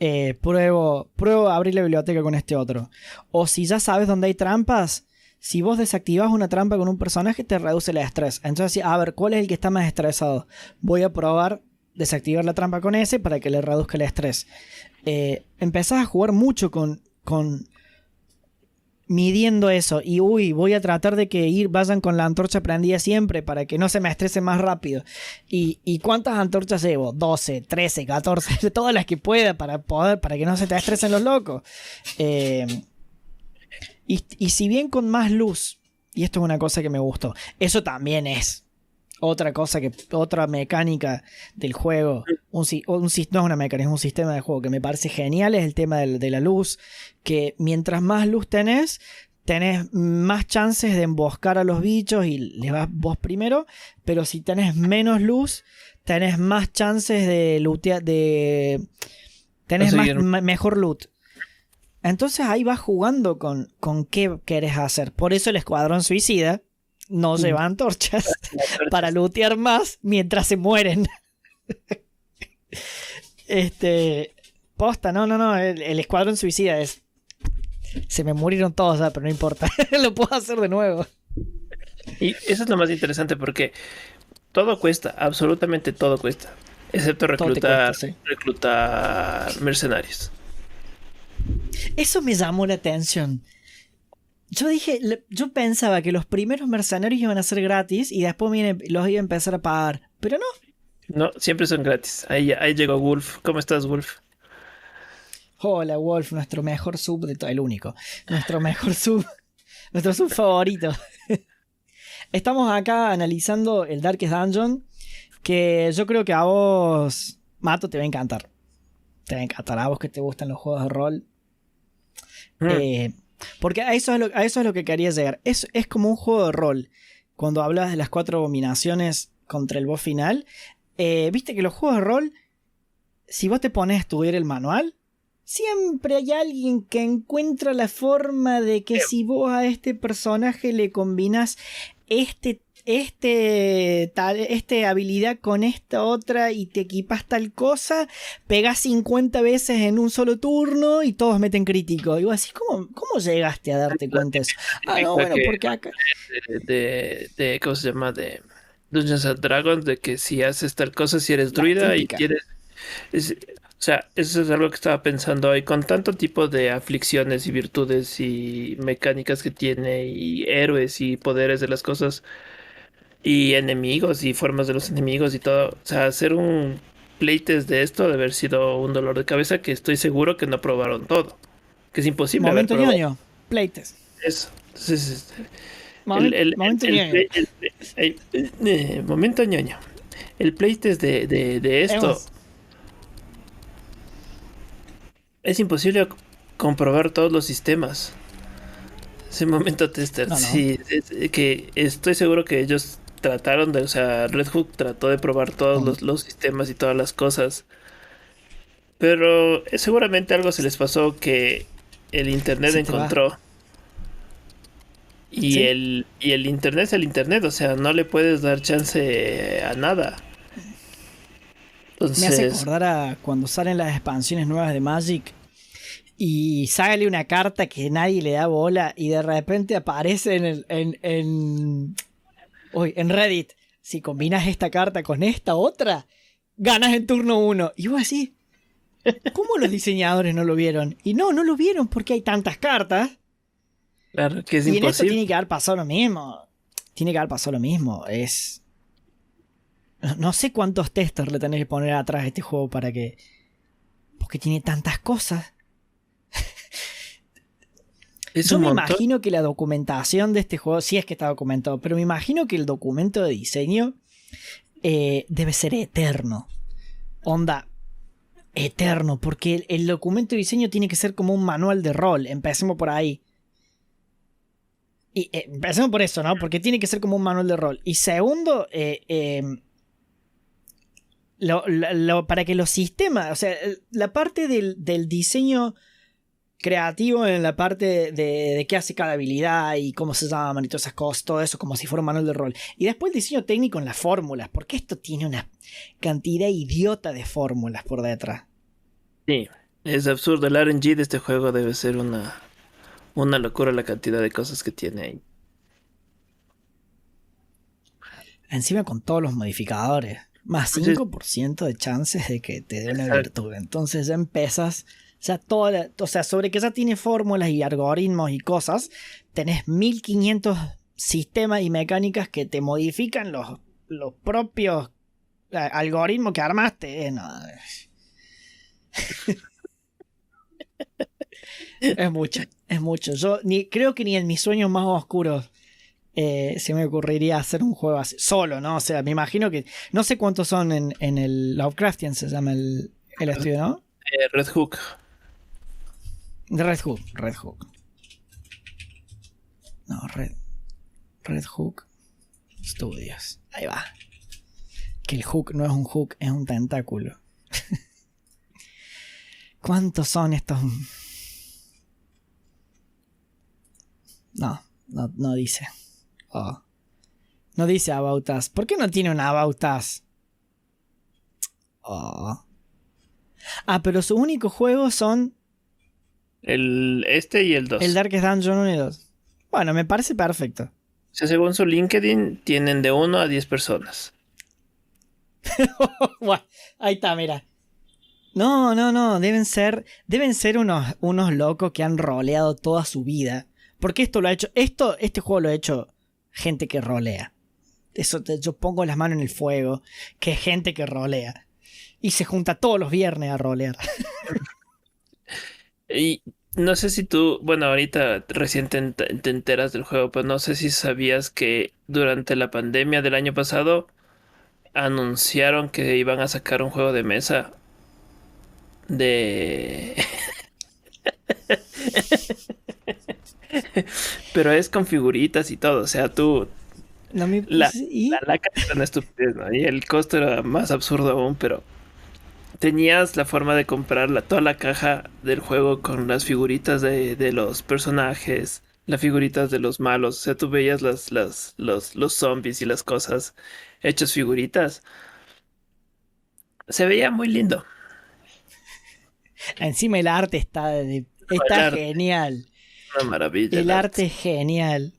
eh, pruebo, pruebo a abrir la biblioteca con este otro. O si ya sabes dónde hay trampas, si vos desactivas una trampa con un personaje, te reduce el estrés. Entonces, a ver, ¿cuál es el que está más estresado? Voy a probar desactivar la trampa con ese para que le reduzca el estrés. Eh, empezás a jugar mucho con, con midiendo eso y uy, voy a tratar de que ir, vayan con la antorcha prendida siempre para que no se me estrese más rápido. ¿Y, y cuántas antorchas llevo? 12, 13, 14, todas las que pueda para poder, para que no se te estresen los locos. Eh, y, y si bien con más luz, y esto es una cosa que me gustó, eso también es otra cosa que otra mecánica del juego un, un no es una mecánica es un sistema de juego que me parece genial es el tema de la luz que mientras más luz tenés tenés más chances de emboscar a los bichos y les vas vos primero pero si tenés menos luz tenés más chances de lootear de tenés más, mejor loot. Entonces ahí vas jugando con, con qué querés hacer. Por eso el escuadrón suicida no lleva antorchas para lootear más mientras se mueren. este. Posta, no, no, no. El, el escuadrón suicida es. Se me murieron todos, ah, pero no importa. Lo puedo hacer de nuevo. Y eso es lo más interesante porque todo cuesta, absolutamente todo cuesta. Excepto reclutar, cuesta, sí. reclutar mercenarios. Eso me llamó la atención. Yo dije, le- yo pensaba que los primeros mercenarios iban a ser gratis y después viene- los iba a empezar a pagar. Pero no. No, siempre son gratis. Ahí, ahí llegó Wolf. ¿Cómo estás, Wolf? Hola, Wolf, nuestro mejor sub de todo, el único. Nuestro mejor sub. Nuestro sub favorito. Estamos acá analizando el Darkest Dungeon. Que yo creo que a vos, Mato, te va a encantar. Te va a encantar. A vos que te gustan los juegos de rol. Mm. Eh, porque a eso, es lo, a eso es lo que quería llegar. Es, es como un juego de rol. Cuando hablas de las cuatro abominaciones contra el boss final. eh, Viste que los juegos de rol, si vos te pones a estudiar el manual, siempre hay alguien que encuentra la forma de que si vos a este personaje le combinas este este tal este habilidad con esta otra y te equipas tal cosa, pegas 50 veces en un solo turno y todos meten crítico. Vos así, ¿cómo, cómo llegaste a darte cuenta de eso? Ah, no, bueno, porque acá. De, de, ¿Cómo se llama? De Dungeons and Dragons, de que si haces tal cosa, si eres druida y quieres. o sea, eso es algo que estaba pensando hoy. Con tanto tipo de aflicciones y virtudes y mecánicas que tiene, y héroes y poderes de las cosas y enemigos y formas de los enemigos y todo. O sea, hacer un playtest de esto debe haber sido un dolor de cabeza que estoy seguro que no probaron todo. Que es imposible. Momento ñoño, playtest. Eso. Entonces, el, momento ñoño. Eh, momento ñoño. El playtest de, de, de esto. Es imposible comprobar todos los sistemas. Ese momento tester. Sí, que estoy seguro que ellos trataron de, o sea, Red Hook trató de probar todos los, sistemas y todas las cosas. Pero eh, seguramente algo se les pasó que el internet encontró. Y, el, y el internet es el internet, o sea, no le puedes dar chance a nada. Entonces... Me hace acordar a cuando salen las expansiones nuevas de Magic y sale una carta que nadie le da bola y de repente aparece en, el, en Hoy, en Reddit, si combinas esta carta con esta otra, ganas en turno uno. Y vos así, ¿cómo los diseñadores no lo vieron? Y no, no lo vieron porque hay tantas cartas. Claro, que es y imposible. en esto tiene que haber pasado lo mismo. Tiene que haber pasado lo mismo. Es. No sé cuántos testers le tenés que poner atrás a este juego para que. Porque tiene tantas cosas. Yo me imagino que la documentación de este juego, sí es que está documentado, pero me imagino que el documento de diseño eh, debe ser eterno. Onda, eterno, porque el, documento de diseño tiene que ser como un manual de rol. Empecemos por ahí. Y, eh, empecemos por eso, ¿no? Porque tiene que ser como un manual de rol. Y segundo, eh, em, para que los sistemas, o sea, la parte del, del diseño creativo en la parte de, qué hace cada habilidad y cómo se llaman y todas esas cosas, todo eso como si fuera un manual de rol. Y después el diseño técnico en las fórmulas, porque esto tiene una cantidad idiota de fórmulas por detrás. Sí, es absurdo. El RNG de este juego debe ser una, una locura la cantidad de cosas que tiene ahí. Encima con todos los modificadores. Más 5% de chances de que te dé una virtud. Entonces ya empezas sea, toda o sea, sobre que ya tiene fórmulas y algoritmos y cosas, tenés 1500 sistemas y mecánicas que te modifican los, los propios eh, algoritmos que armaste. Eh, es mucho, es mucho. Yo ni, creo que ni en mis sueños más oscuros eh, se me ocurriría hacer un juego así, solo, ¿no? O sea, me imagino que. No sé cuántos son en, en el Lovecraftian, se llama el, el estudio, ¿no? Red Hook. Red Hook, Red Hook. No, Red. Red Hook Studios. Ahí va. Que el hook no es un hook, es un tentáculo. ¿Cuántos son estos? No, no, no dice. Oh. No dice About Us. ¿Por qué no tiene un About? Oh. Ah, pero sus únicos juegos son el este y el 2. El Darkest Dungeon 1 y 2. Bueno, me parece perfecto. O sea, según su LinkedIn, tienen de 1 a 10 personas. Ahí está, mira. No, no, no. Deben ser. Deben ser unos, unos locos que han roleado toda su vida. Porque esto lo ha hecho. Esto, este juego lo ha hecho gente que rolea. Eso yo pongo las manos en el fuego. Que es gente que rolea. Y se junta todos los viernes a rolear. Y no sé si tú, bueno, ahorita recién te, enteras del juego, pero no sé si sabías que durante la pandemia del año pasado anunciaron que iban a sacar un juego de mesa de... pero es con figuritas y todo, o sea, tú... No me... la, la, la, la estupidez, ¿no? Y el costo era más absurdo aún, pero tenías la forma de comprar toda la caja del juego con las figuritas de, los personajes, las figuritas de los malos. O sea, tú veías las, las, los, los zombies y las cosas hechas figuritas. Se veía muy lindo. Encima el arte está, de- está genial. Una maravilla. El arte es genial.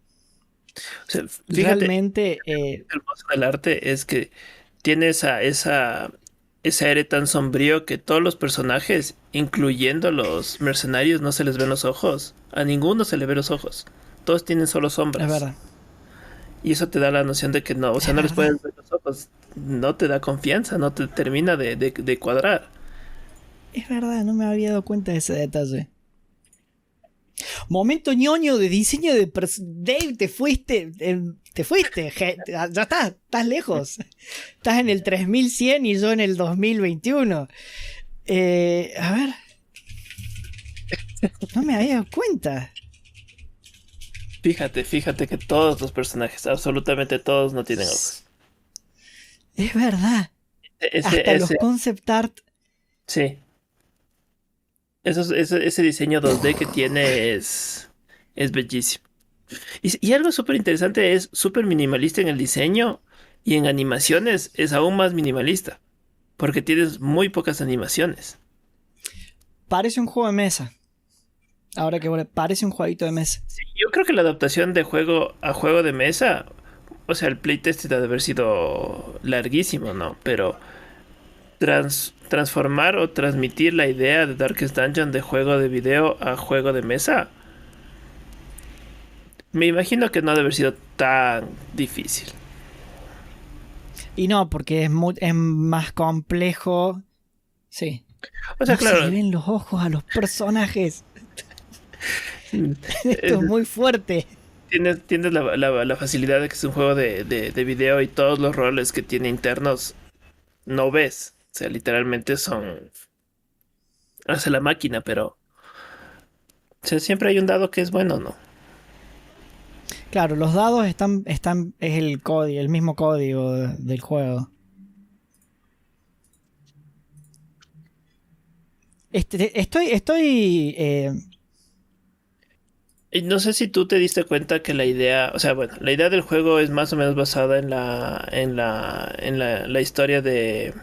O sea, fíjate, Realmente, eh, lo hermoso del arte es que tiene esa, esa, ese aire tan sombrío que todos los personajes, incluyendo los mercenarios, no se les ven los ojos. A ninguno se le ven los ojos. Todos tienen solo sombras. es verdad. Y eso te da la noción de que no, o sea, Es no les verdad. puedes ver los ojos. No te da confianza, no te termina de, de- de cuadrar. Es verdad, no me había dado cuenta de ese detalle. Momento ñoño de diseño de Dave, te fuiste. eh, te fuiste. ya estás, estás lejos. Estás en el 3100 y yo en el 2021. Eh, a ver. No me había dado cuenta. Fíjate, fíjate que todos los personajes, absolutamente todos, no tienen ojos. Es verdad. Ese, Hasta los concept art. sí. Ese, ese diseño 2D que tiene es, es bellísimo. Y, y algo súper interesante es súper minimalista en el diseño y en animaciones es aún más minimalista. Porque tienes muy pocas animaciones. Parece un juego de mesa. Ahora que bueno, parece un jueguito de mesa. Sí, yo creo que la adaptación de juego a juego de mesa, o sea, el playtest debe haber sido larguísimo, ¿no? Pero trans- transformar o transmitir la idea de Darkest Dungeon de juego de video a juego de mesa, me imagino que no debe haber sido tan difícil. Y no, porque es, es más complejo. Sí. O sea, no claro, se ven los ojos a los personajes. Esto es- es muy fuerte. tienes, tienes la, la- la facilidad de que es un juego de, de, de video y todos los roles que tiene internos no ves. O sea, literalmente son. Hace la máquina, pero. O sea, siempre hay un dado que es bueno, ¿no? Claro, los dados están, están, es el código, el mismo código de- del juego. Este, estoy, estoy, eh, no sé si tú te diste cuenta que la idea, o sea, bueno, la idea del juego es más o menos basada en la, en la, en la, la historia de.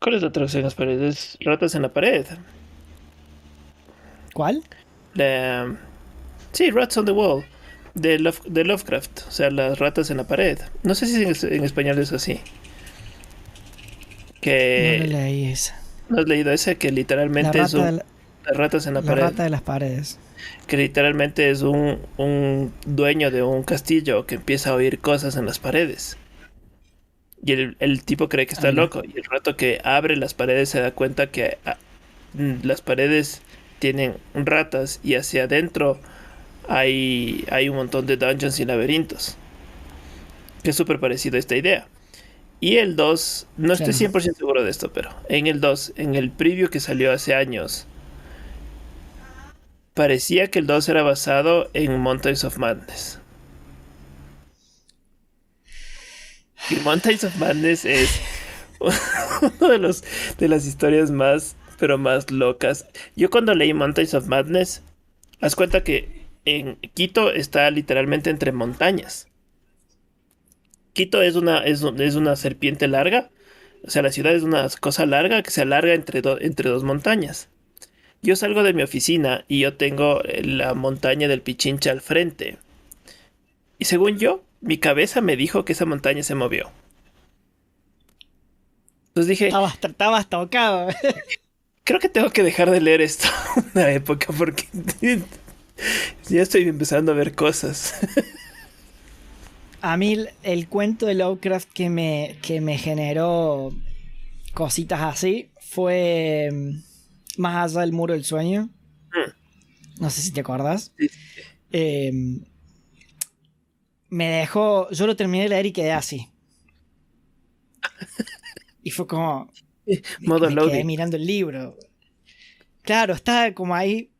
¿Cuál es la traducción en las paredes? Ratas en la pared. ¿cuál? La- Sí, Rats on the Wall. De, Love- de Lovecraft. O sea, las ratas en la pared. No sé si en, es- en español es así. No Que. lo leí esa. ¿No has leído ese? Que La literalmente es rata, un. la, Las ratas en la, la pared. rata de las paredes. Que literalmente es un, un dueño de un castillo que empieza a oír cosas en las paredes. Y el, el tipo cree que está loco. Y el rato que abre las paredes se da cuenta que ah, mm, las paredes tienen ratas y hacia adentro hay, hay un montón de dungeons y laberintos. Que es súper parecido a esta idea. Y el 2, no estoy Claro. 100% seguro de esto, pero en el 2, en el preview que salió hace años, parecía que el 2 era basado en Mountains of Madness. Y Mountains of Madness es uno de de las historias más pero más locas. Yo cuando leí Mountains of Madness, haz cuenta que en Quito está literalmente entre montañas. Quito es una es, es una serpiente larga, o sea, la ciudad es una cosa larga que se alarga entre, entre dos montañas. Yo salgo de mi oficina y yo tengo la montaña del Pichincha al frente. Y según yo, mi cabeza me dijo que esa montaña se movió. Entonces dije, Estabas, estabas tocado. creo que tengo que dejar de leer esto una época porque ya estoy empezando a ver cosas. A mí el, cuento de Lovecraft que me, que me generó cositas así fue mm, Más allá del muro del sueño. No sé si te acuerdas. Sí, Eh, me dejó. Yo lo terminé de leer y quedé así. Y fue como. Modo me quedé loading. mirando el libro. Claro, estaba como ahí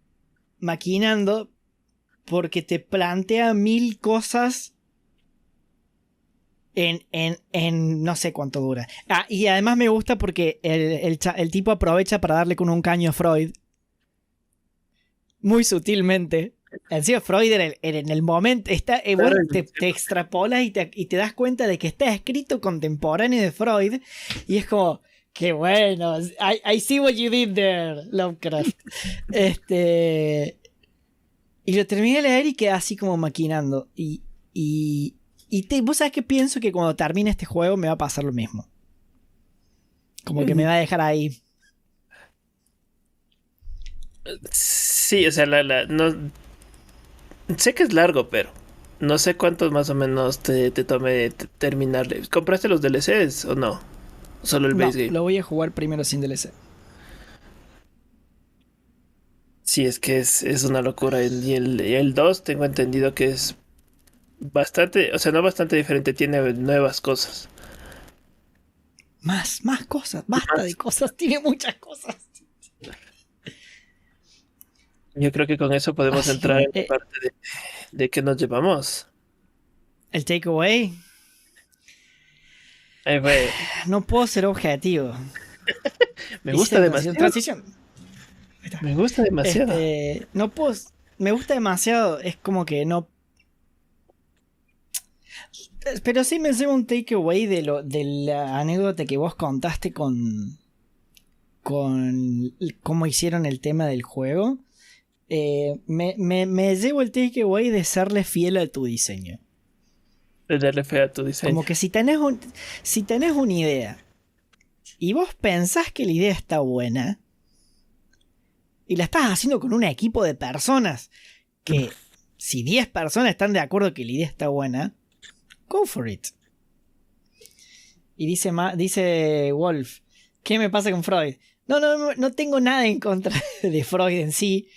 maquinando porque te plantea mil cosas en, en, en no sé cuánto dura. Ah, y además me gusta porque el, el el tipo aprovecha para darle con un caño a Freud. Muy sutilmente. Encima Freud en el, en el momento está, eh, te, te extrapolas y te, y te das cuenta de que está escrito contemporáneo de Freud y es como, qué bueno, I, I see what you did there, Lovecraft. este, y lo terminé de leer y quedé así como maquinando. Y, y, y te, vos sabés que pienso que cuando termine este juego me va a pasar lo mismo. Como que me va a dejar ahí. Sí, o sea, la, la, no, sé que es largo, pero no sé cuántos más o menos te, te tome terminarle. ¿Compraste los DLCs o no? Solo el base game. Lo voy a jugar primero sin DLC. Sí, es que es, es una locura. Y el, el 2 tengo entendido que es bastante, o sea, no bastante diferente, tiene nuevas cosas. Más, más cosas, basta de cosas, tiene muchas cosas. Yo creo que con eso podemos entrar en la eh, parte de, de que nos llevamos. El takeaway. No puedo ser objetivo. me gusta demasiado. Transición. Me gusta demasiado. Este, no puedo. Me gusta demasiado. Es como que no pero sí me lleva un takeaway de, lo, de la anécdota que vos contaste con. con cómo hicieron el tema del juego. Eh, me, me, llevo el takeaway de serle fiel a tu diseño. De darle fe a tu diseño. Como que si tenés, un, si tenés una idea y vos pensás que la idea está buena y la estás haciendo con un equipo de personas que si 10 personas están de acuerdo que la idea está buena, Go for it. Y dice, dice Wolf, ¿qué me pasa con Freud? No, no, no tengo nada en contra de Freud en sí.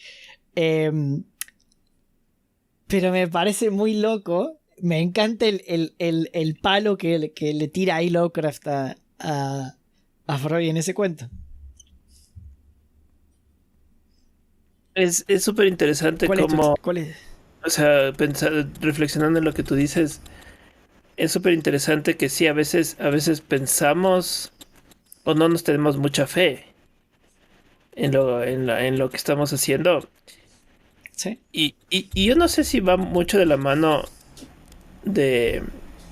Em, pero me parece muy loco. Me encanta el, palo que, que, le tira ahí Lovecraft a, a, Freud en ese cuento. Es súper interesante como... ¿Cuál es? O sea, pensar, reflexionando en lo que tú dices, es súper interesante que sí, a veces, a veces pensamos o no nos tenemos mucha fe en lo, en, lo que estamos haciendo. Sí. Y, yo no sé si va mucho de la mano de,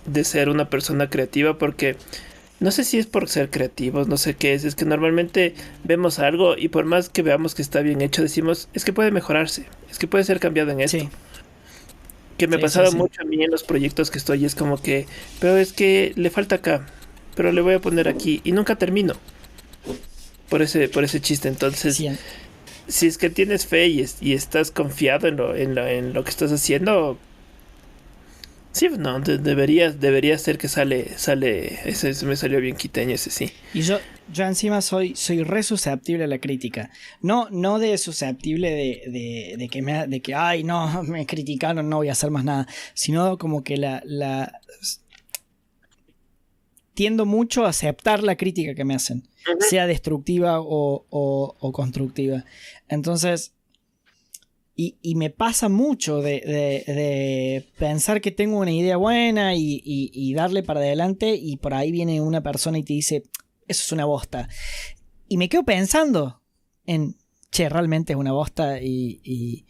de ser una persona creativa porque no sé si es por ser creativos, no sé qué es, es que normalmente vemos algo y por más que veamos que está bien hecho decimos, es que puede mejorarse, es que puede ser cambiado en esto. Sí. Que me pasaba mucho a mí en los proyectos que estoy, es como que, pero es que le falta acá, pero le voy a poner aquí y nunca termino. Por ese, por ese chiste, entonces, si es que tienes fe y, y estás confiado en lo, en, lo, en lo que estás haciendo, Sí, no, debería, debería ser que sale, sale, ese, me salió bien quiteño ese sí. Y yo, yo encima soy, soy re susceptible a la crítica. No, no de susceptible de, de, que me, de que, ay, no, me criticaron, no voy a hacer más nada, sino como que la, la tiendo mucho a aceptar la crítica que me hacen, sea destructiva o, o, o constructiva. Entonces, y, me pasa mucho de, pensar que tengo una idea buena y, darle para adelante y por ahí viene una persona y te dice, eso es una bosta. Y me quedo pensando en, che, realmente es una bosta y...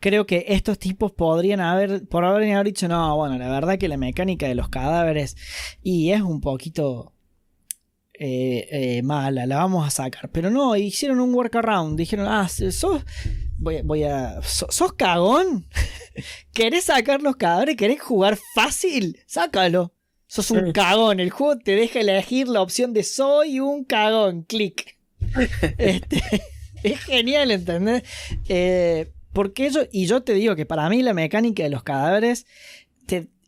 creo que estos tipos podrían haber, por haber dicho, no, bueno, la verdad que la mecánica de los cadáveres y es un poquito eh, eh, mala, la vamos a sacar. Pero no, hicieron un workaround. Dijeron, ah, sos. Voy, a. ¿Sos cagón? ¿Querés sacar los cadáveres? ¿Querés jugar fácil? Sácalo. Sos un cagón. El juego te deja elegir la opción de soy un cagón. Clic. Este, es genial, ¿entendés? Eh, porque yo, y yo te digo que para mí la mecánica de los cadáveres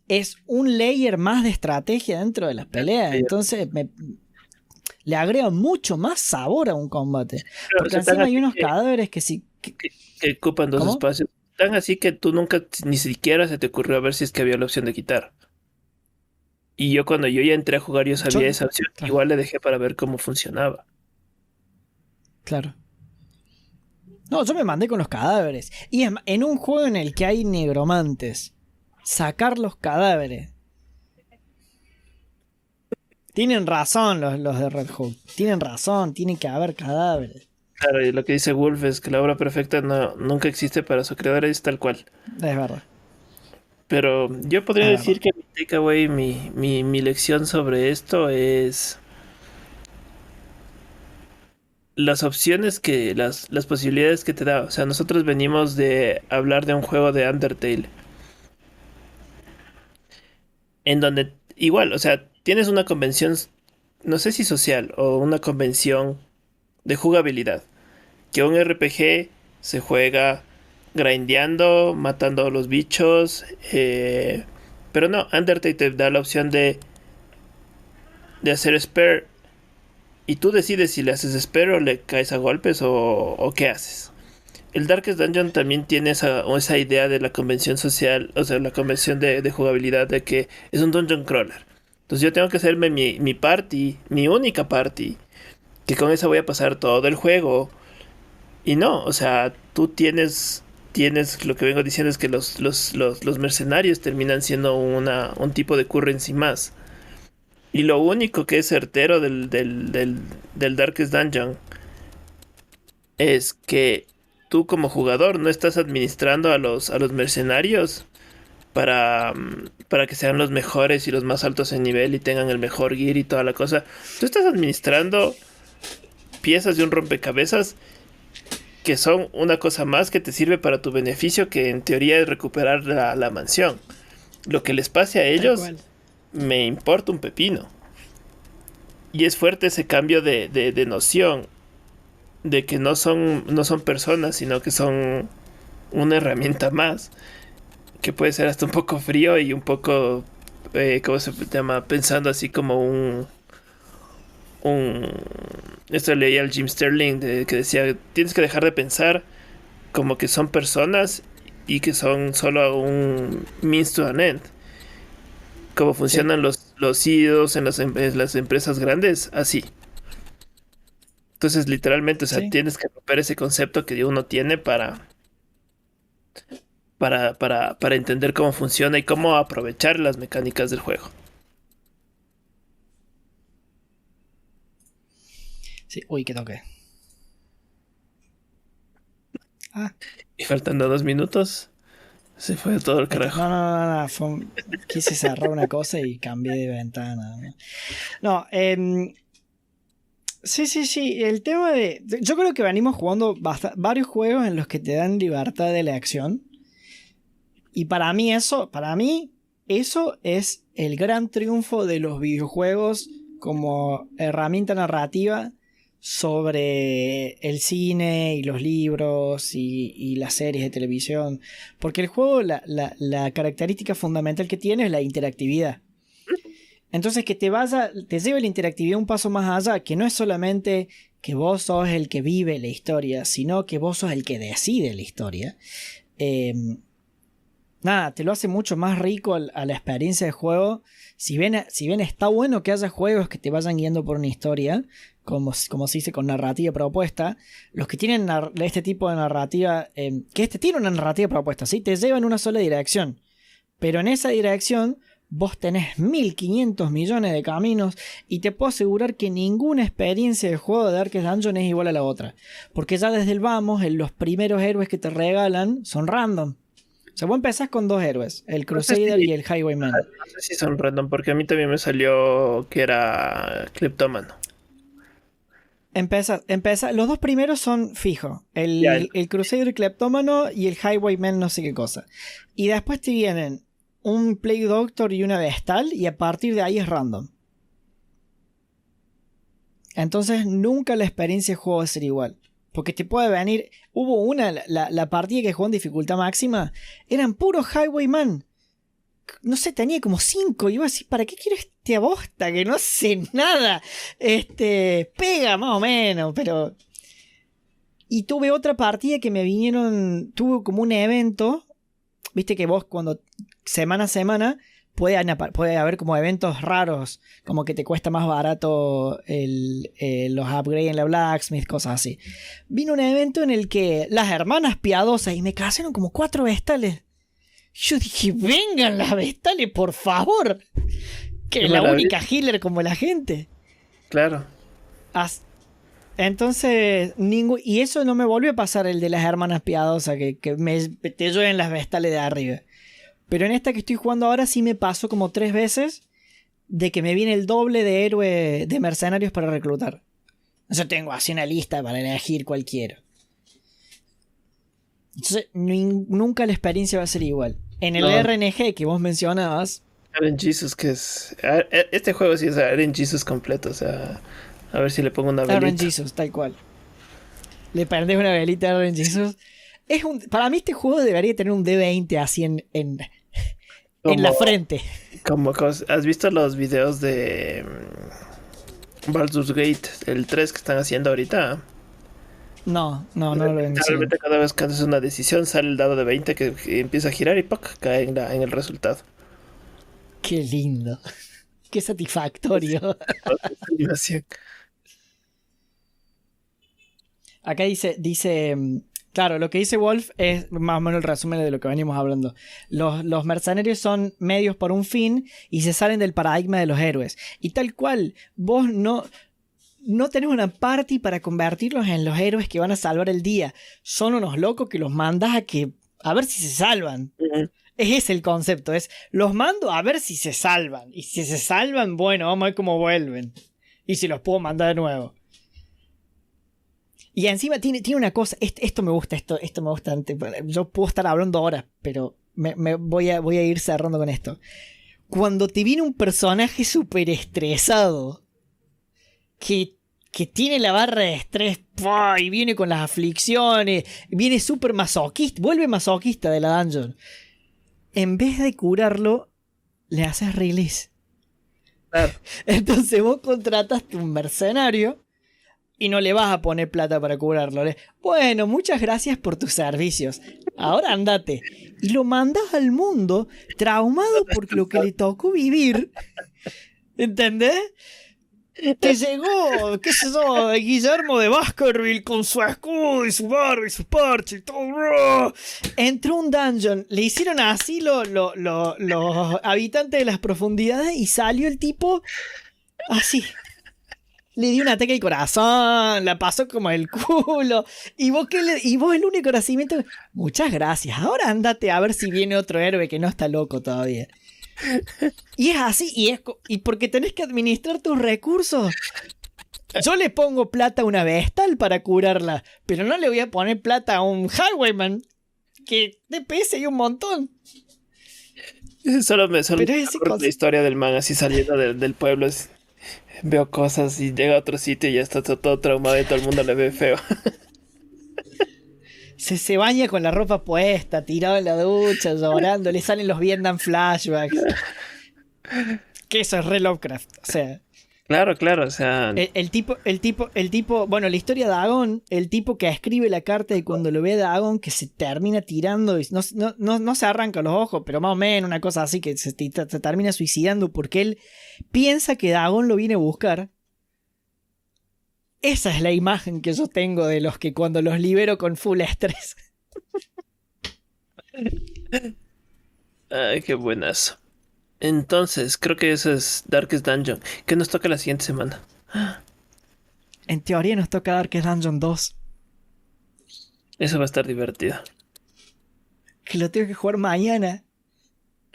es un layer más de estrategia dentro de las peleas. Entonces me, le agrega mucho más sabor a un combate. Porque encima hay unos cadáveres que sí. Que, ocupan dos espacios. Tan así que tú nunca ni siquiera se te ocurrió a ver si es que había la opción de quitar. Y yo cuando yo ya entré a jugar yo sabía esa opción. Igual le dejé para ver cómo funcionaba. Claro. No, yo me mandé con los cadáveres. Y en un juego en el que hay negromantes, sacar los cadáveres tienen razón los, los de Red Hook. Tienen razón, tiene que haber cadáveres. Claro, y lo que dice Wolf es que la obra perfecta no, nunca existe para su creador, es tal cual. Es verdad. Pero yo podría decir que mi takeaway, mi, mi, mi lección sobre esto es las opciones que, las, las posibilidades que te da. O sea, nosotros venimos de hablar de un juego de Undertale. En donde, igual, o sea, tienes una convención, no sé si social o una convención de jugabilidad. Que un RPG se juega grindeando, matando a los bichos. Eh, pero no, Undertale te da la opción de, de hacer spare. Y tú decides si le haces spare o le caes a golpes o, qué haces. El Darkest Dungeon también tiene esa, idea de la convención social, o sea, la convención de jugabilidad de que es un dungeon crawler. Entonces yo tengo que hacerme mi, mi party, mi única party, que con esa voy a pasar todo el juego. Y no, o sea, tú tienes, tienes, lo que vengo diciendo es que los, los, los, los mercenarios terminan siendo una, un tipo de currency más. Y lo único que es certero del, del, del, del Darkest Dungeon es que tú como jugador no estás administrando a los, a los mercenarios para, para que sean los mejores y los más altos en nivel y tengan el mejor gear y toda la cosa. Tú estás administrando piezas de un rompecabezas que son una cosa más que te sirve para tu beneficio, que en teoría es recuperar la, la mansión. Lo que les pase a ellos me importa un pepino. Y es fuerte ese cambio de, de, de, noción. De que no son, no son personas, sino que son una herramienta más. Que puede ser hasta un poco frío y un poco, eh, ¿cómo se llama? Pensando así como un... un esto leía al Jim Sterling de, que decía, tienes que dejar de pensar como que son personas y que son solo un means to an end. Como funcionan sí. los, los CEOs en las, en las, empresas grandes, así. Entonces, literalmente, o sea, sí. tienes que romper ese concepto que uno tiene para, para, para, para entender cómo funciona y cómo aprovechar las mecánicas del juego. Sí, uy, que toque. Ah. Y faltando dos minutos, se fue todo el carajo. No, no, no, no. Fue un... quise cerrar una cosa y cambié de ventana. No, eh, sí, sí, sí. El tema de. Yo creo que venimos jugando varios juegos en los que te dan libertad de elección. Y para mí, eso, para mí, eso es el gran triunfo de los videojuegos como herramienta narrativa sobre el cine y los libros y, y, las series de televisión. Porque el juego, la, la, la, característica fundamental que tiene es la interactividad. Entonces que te vaya, te lleve la interactividad un paso más allá, que no es solamente que vos sos el que vive la historia, sino que vos sos el que decide la historia. Eh, nada, te lo hace mucho más rico a la experiencia de juego. Si bien, si bien está bueno que haya juegos que te vayan guiando por una historia, como, como se dice con narrativa propuesta, los que tienen este tipo de narrativa, eh, que este tiene una narrativa propuesta, ¿sí? te lleva en una sola dirección, pero en esa dirección vos tenés 1500 millones de caminos y te puedo asegurar que ninguna experiencia de juego de Darkest Dungeon es igual a la otra, porque ya desde el vamos, los primeros héroes que te regalan son random. O sea, vos empezás con dos héroes, el Crusader no sé si, y el Highwayman. No sé si son random, porque a mí también me salió que era Cleptómano. Empieza, empieza, los dos primeros son fijos. El, yeah. el, el Crusader Cleptómano y el Highwayman no sé qué cosa. Y después te vienen un Plague Doctor y una Vestal y a partir de ahí es random. Entonces nunca la experiencia de juego va a ser igual. Porque te puede venir... Hubo una, la, la partida que jugó en dificultad máxima, eran puros Highwayman no sé, tenía como cinco. Y iba así, ¿para qué quiero este bosta que no sé nada? Este, pega más o menos, pero... Y tuve otra partida que me vinieron, tuve como un evento, viste que vos cuando semana a semana puede, puede haber como eventos raros, como que te cuesta más barato el, eh, los upgrades en la Blacksmith, cosas así. Vino un evento en el que las hermanas piadosas y me casaron como cuatro vestales yo dije, vengan las vestales, por favor. Que es la única healer como la gente. Claro. As Entonces, ningún, y eso no me volvió a pasar el de las hermanas piadosas, que, que me, te llueven las vestales de arriba. Pero en esta que estoy jugando ahora sí me pasó como tres veces de que me viene el doble de héroe de mercenarios para reclutar. Yo tengo así una lista para elegir cualquiera. Entonces, nunca la experiencia va a ser igual. En el RNG que vos mencionabas. Eren Jesus, que es. E, este juego sí es Eren Jesus completo, o sea. A ver si le pongo una velita. Eren Jesus, tal cual. Le prendes una velita a Eren Jesus. Es un, para mí este juego debería tener un D20 así en, en, en la frente. Como, ¿Has visto los videos de mm, Baldur's Gate, el 3 que están haciendo ahorita? No, no, no lo he Realmente cada vez que haces una decisión sale el dado de 20 que, empieza a girar y ¡pac! cae en, en el resultado. Qué lindo. Qué satisfactorio. Acá dice, dice mm, Claro, lo que dice Wolf es más o menos el resumen de lo que venimos hablando. Los, mercenarios son medios por un fin y se salen del paradigma de los héroes. Y tal cual, vos no, no tenés una party para convertirlos en los héroes que van a salvar el día. Son unos locos que los mandas a que a ver si se salvan. Ese Es el concepto, es los mando a ver si se salvan. Y si se salvan, bueno, vamos a ver cómo vuelven. Y si los puedo mandar de nuevo. Y encima tiene, tiene una cosa, esto, me gusta, esto, esto me gusta. Yo puedo estar hablando ahora, pero me, voy, a, voy a ir cerrando con esto. Cuando te viene un personaje súper estresado, que, que tiene la barra de estrés y viene con las aflicciones, viene súper masoquista, vuelve masoquista de la dungeon. En vez de curarlo, le haces release. Entonces vos contrataste un mercenario y no le vas a poner plata para curarlo. Bueno, muchas gracias por tus servicios. Ahora andate. Y lo mandas al mundo traumado por lo que le tocó vivir. ¿Entendés? Que llegó, qué sé yo, Guillermo de Baskerville con su escudo y su barba y su parche y todo. Entró un dungeon, le hicieron así los habitantes de las profundidades y salió el tipo así le dio un ataque al corazón, la pasó como el culo. Y vos, que y vos el único nacimiento. Muchas gracias. Ahora andate a ver si viene otro héroe que no está loco todavía. Y es así, y es y porque tenés que administrar tus recursos. Yo le pongo plata a una bestal para curarla, pero no le voy a poner plata a un Highwayman que DPS hay un montón. Solo me solo la historia del man así saliendo del pueblo veo cosas y llega a otro sitio y ya está todo traumado y todo el mundo le ve feo. Se, se baña con la ropa puesta, tirado en la ducha, llorando, le salen los Vietnam flashbacks. Que eso es re Lovecraft. O sea. Claro, claro, o sea. El, tipo, el tipo, el tipo, bueno, la historia de Dagon, el tipo que escribe la carta y cuando lo ve a Dagon que se termina tirando y no, no, se arranca los ojos, pero más o menos una cosa así que se, se termina suicidando porque él piensa que Dagon lo viene a buscar. Esa es la imagen que yo tengo de los que cuando los libero con full estrés. Ay, qué buenas. Entonces, creo que eso es Darkest Dungeon. ¿Qué nos toca la siguiente semana? En teoría nos toca Darkest Dungeon 2. Eso va a estar divertido. Que lo tengo que jugar mañana.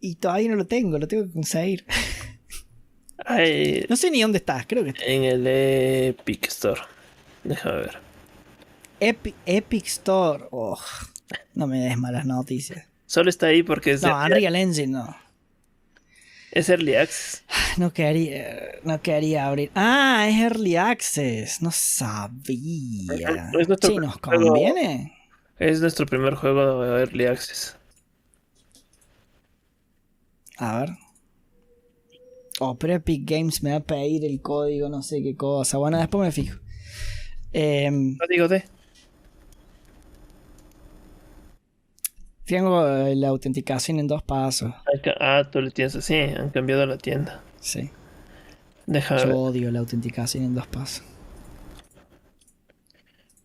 Y todavía no lo tengo, lo tengo que conseguir. no sé ni dónde estás, creo que En el Epic Store. Déjame ver. Epic, Store. no me des malas noticias. Solo está ahí porque es. No, Unreal Engine no. Es Early Access. No quería, no quería abrir. Ah, es Early Access. No sabía. ¿Es sí, nos conviene. Es nuestro primer juego de Early Access. A ver. Oh, pero Epic Games me va a pedir el código, no sé qué cosa. Bueno, después me fijo. Eh, código de. Tengo eh, la autenticación en dos pasos. Ah, tú le tienes así, han cambiado la tienda. Sí. Deja Yo odio la autenticación en dos pasos.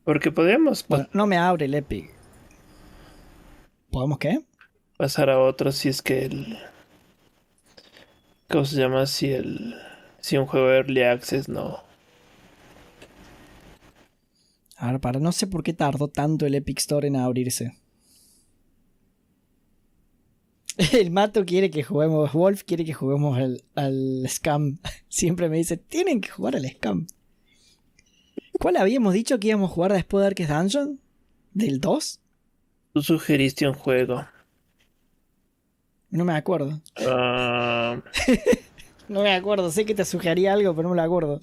Porque podríamos. Bueno, no me abre el Epic. ¿Podemos qué? Pasar a otro si es que el. ¿Cómo se llama? Si el. Si un juego Early Access no. A ver, para, no sé por qué tardó tanto el Epic Store en abrirse. El mato quiere que juguemos, Wolf quiere que juguemos al, al Scam. Siempre me dice, tienen que jugar al Scam. ¿Cuál habíamos dicho que íbamos a jugar después de Darkest Dungeon? ¿Del 2? Tú sugeriste un juego. No me acuerdo. Ah, No me acuerdo, sé que te sugería algo, pero no me lo acuerdo.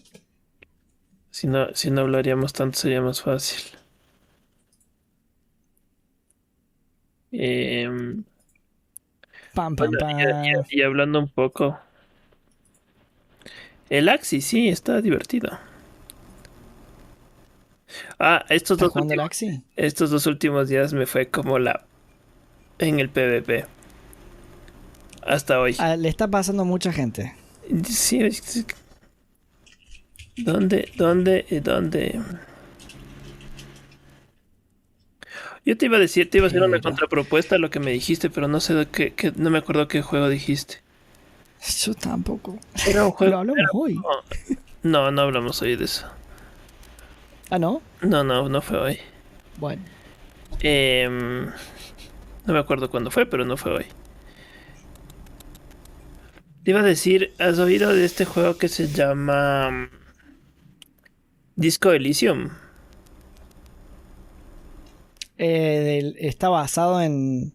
si, no, si no hablaríamos tanto sería más fácil. Em, Pam, pam, bueno, pam. y, y- y hablando un poco. El Axis, sí, está divertido. Ah, estos ¿Estás dos, últimos, estos dos últimos días me fue como la en el PvP. Hasta hoy. Ah, le está pasando mucha gente. Sí, ¿Dónde, dónde, dónde? Yo te iba a decir, te iba a hacer una contrapropuesta a lo que me dijiste, pero no sé de qué, qué- no me acuerdo qué juego dijiste. Yo tampoco. Era un Lo juego. hablamos hoy. No, no hablamos hoy de eso. Ah, ¿no? No, no, no fue hoy. Bueno. Em, no me acuerdo cuándo fue, pero no fue hoy. Te iba a decir, ¿has oído de este juego que se llama mm, Disco Elysium? Eh, está basado en.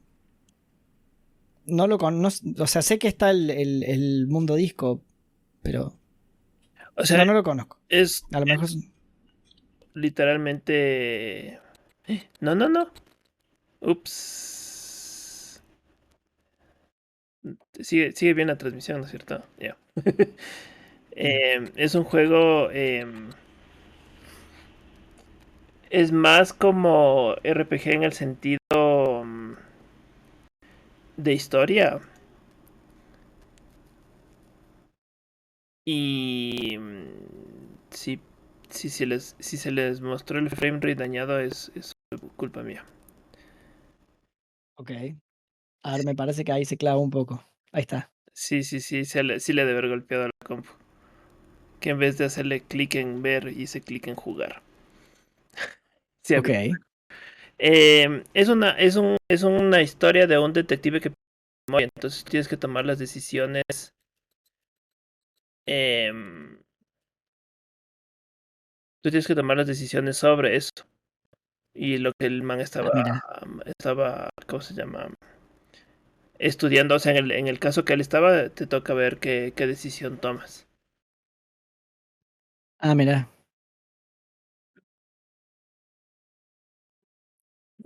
No lo conozco. O sea, sé que está el, el- el mundo disco, pero. O sea, no, no lo conozco. es A lo mejor. es- literalmente... No, no, no. Ups. Sigue, sigue bien la transmisión, ¿no es cierto? Ya. Em, es un juego... es más como RPG en el sentido mm, de historia. Y mm, si, si, se les, si se les mostró el frame rate dañado es, es culpa mía. Ok. A ver, me parece que ahí se clava un poco. Ahí está. Sí, sí, sí, se le, sí le debe haber golpeado a la compu. Que en vez de hacerle clic en ver, hice clic en jugar. Sí, Ok. Eh, es una, es un, es una historia de un detective que entonces tienes que tomar las decisiones. em, tú tienes que tomar las decisiones sobre eso. Y lo que el man estaba, estaba, ¿cómo se llama? Estudiando, o sea, en el, en el caso que él estaba, te toca ver qué, qué decisión tomas. Ah, mira.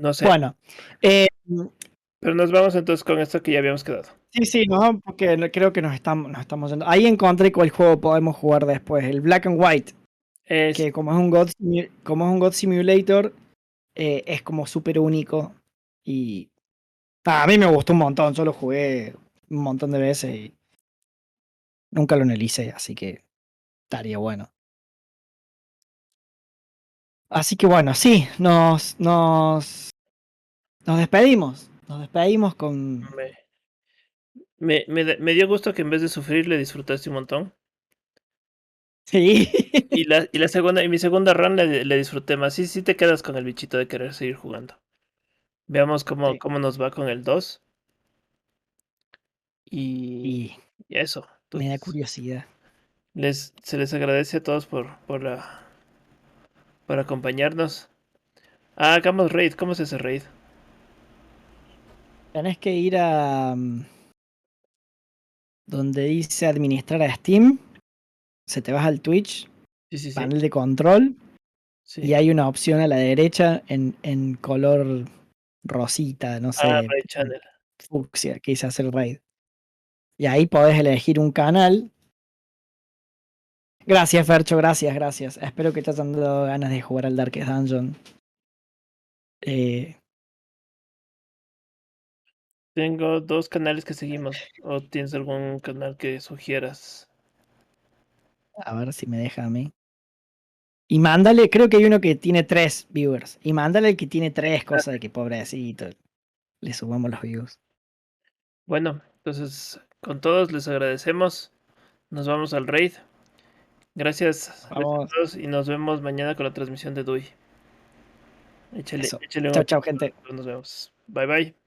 No sé, Bueno. Eh, pero nos vamos entonces con esto que ya habíamos quedado. sí, sí, no, porque no- creo que nos estamos, nos estamos yendo. Ahí encontré cuál juego podemos jugar después. El Black and White. Es, Que como es un God, como es un God Simulator, eh, es como súper único. Y a mí me gustó un montón. Yo lo jugué un montón de veces y nunca lo analicé, así que estaría bueno. Así que bueno, sí, nos, nos, nos despedimos. Nos despedimos con. me, me, me, da- me dio gusto que en vez de sufrir le disfrutaste un montón. Sí. Y la, y la segunda, y mi segunda run le, le disfruté más. Sí, sí te quedas con el bichito de querer seguir jugando. Veamos cómo, Sí. cómo nos va con el 2. Y, Y eso. me da curiosidad. les, se les agradece a todos por, por la por acompañarnos. Ah, hagamos raid. ¿Cómo es ese raid? Tenés que ir a. mm, Donde dice administrar a Steam. Se te vas al Twitch, Sí, sí, sí. panel de control. Y hay una opción a la derecha en, en color rosita, no sé, Ah, raid channel. fucsia, que dice hacer raid. Y ahí podés elegir un canal. Gracias, Fercho, gracias, gracias. Espero que te hayan dado ganas de jugar al Darkest Dungeon. Eh, Tengo dos canales que seguimos. ¿O tienes algún canal que sugieras? a ver si me deja a mí. Y mándale, creo que hay uno que tiene tres viewers. Y mándale el que tiene tres cosas de que pobrecito. Le subamos los views. Bueno, entonces con todos les agradecemos. Nos vamos al raid. Gracias, gracias a todos y nos vemos mañana con la transmisión de Dui. Échale, échale un Chao, chao, gente. Nos vemos. Bye bye.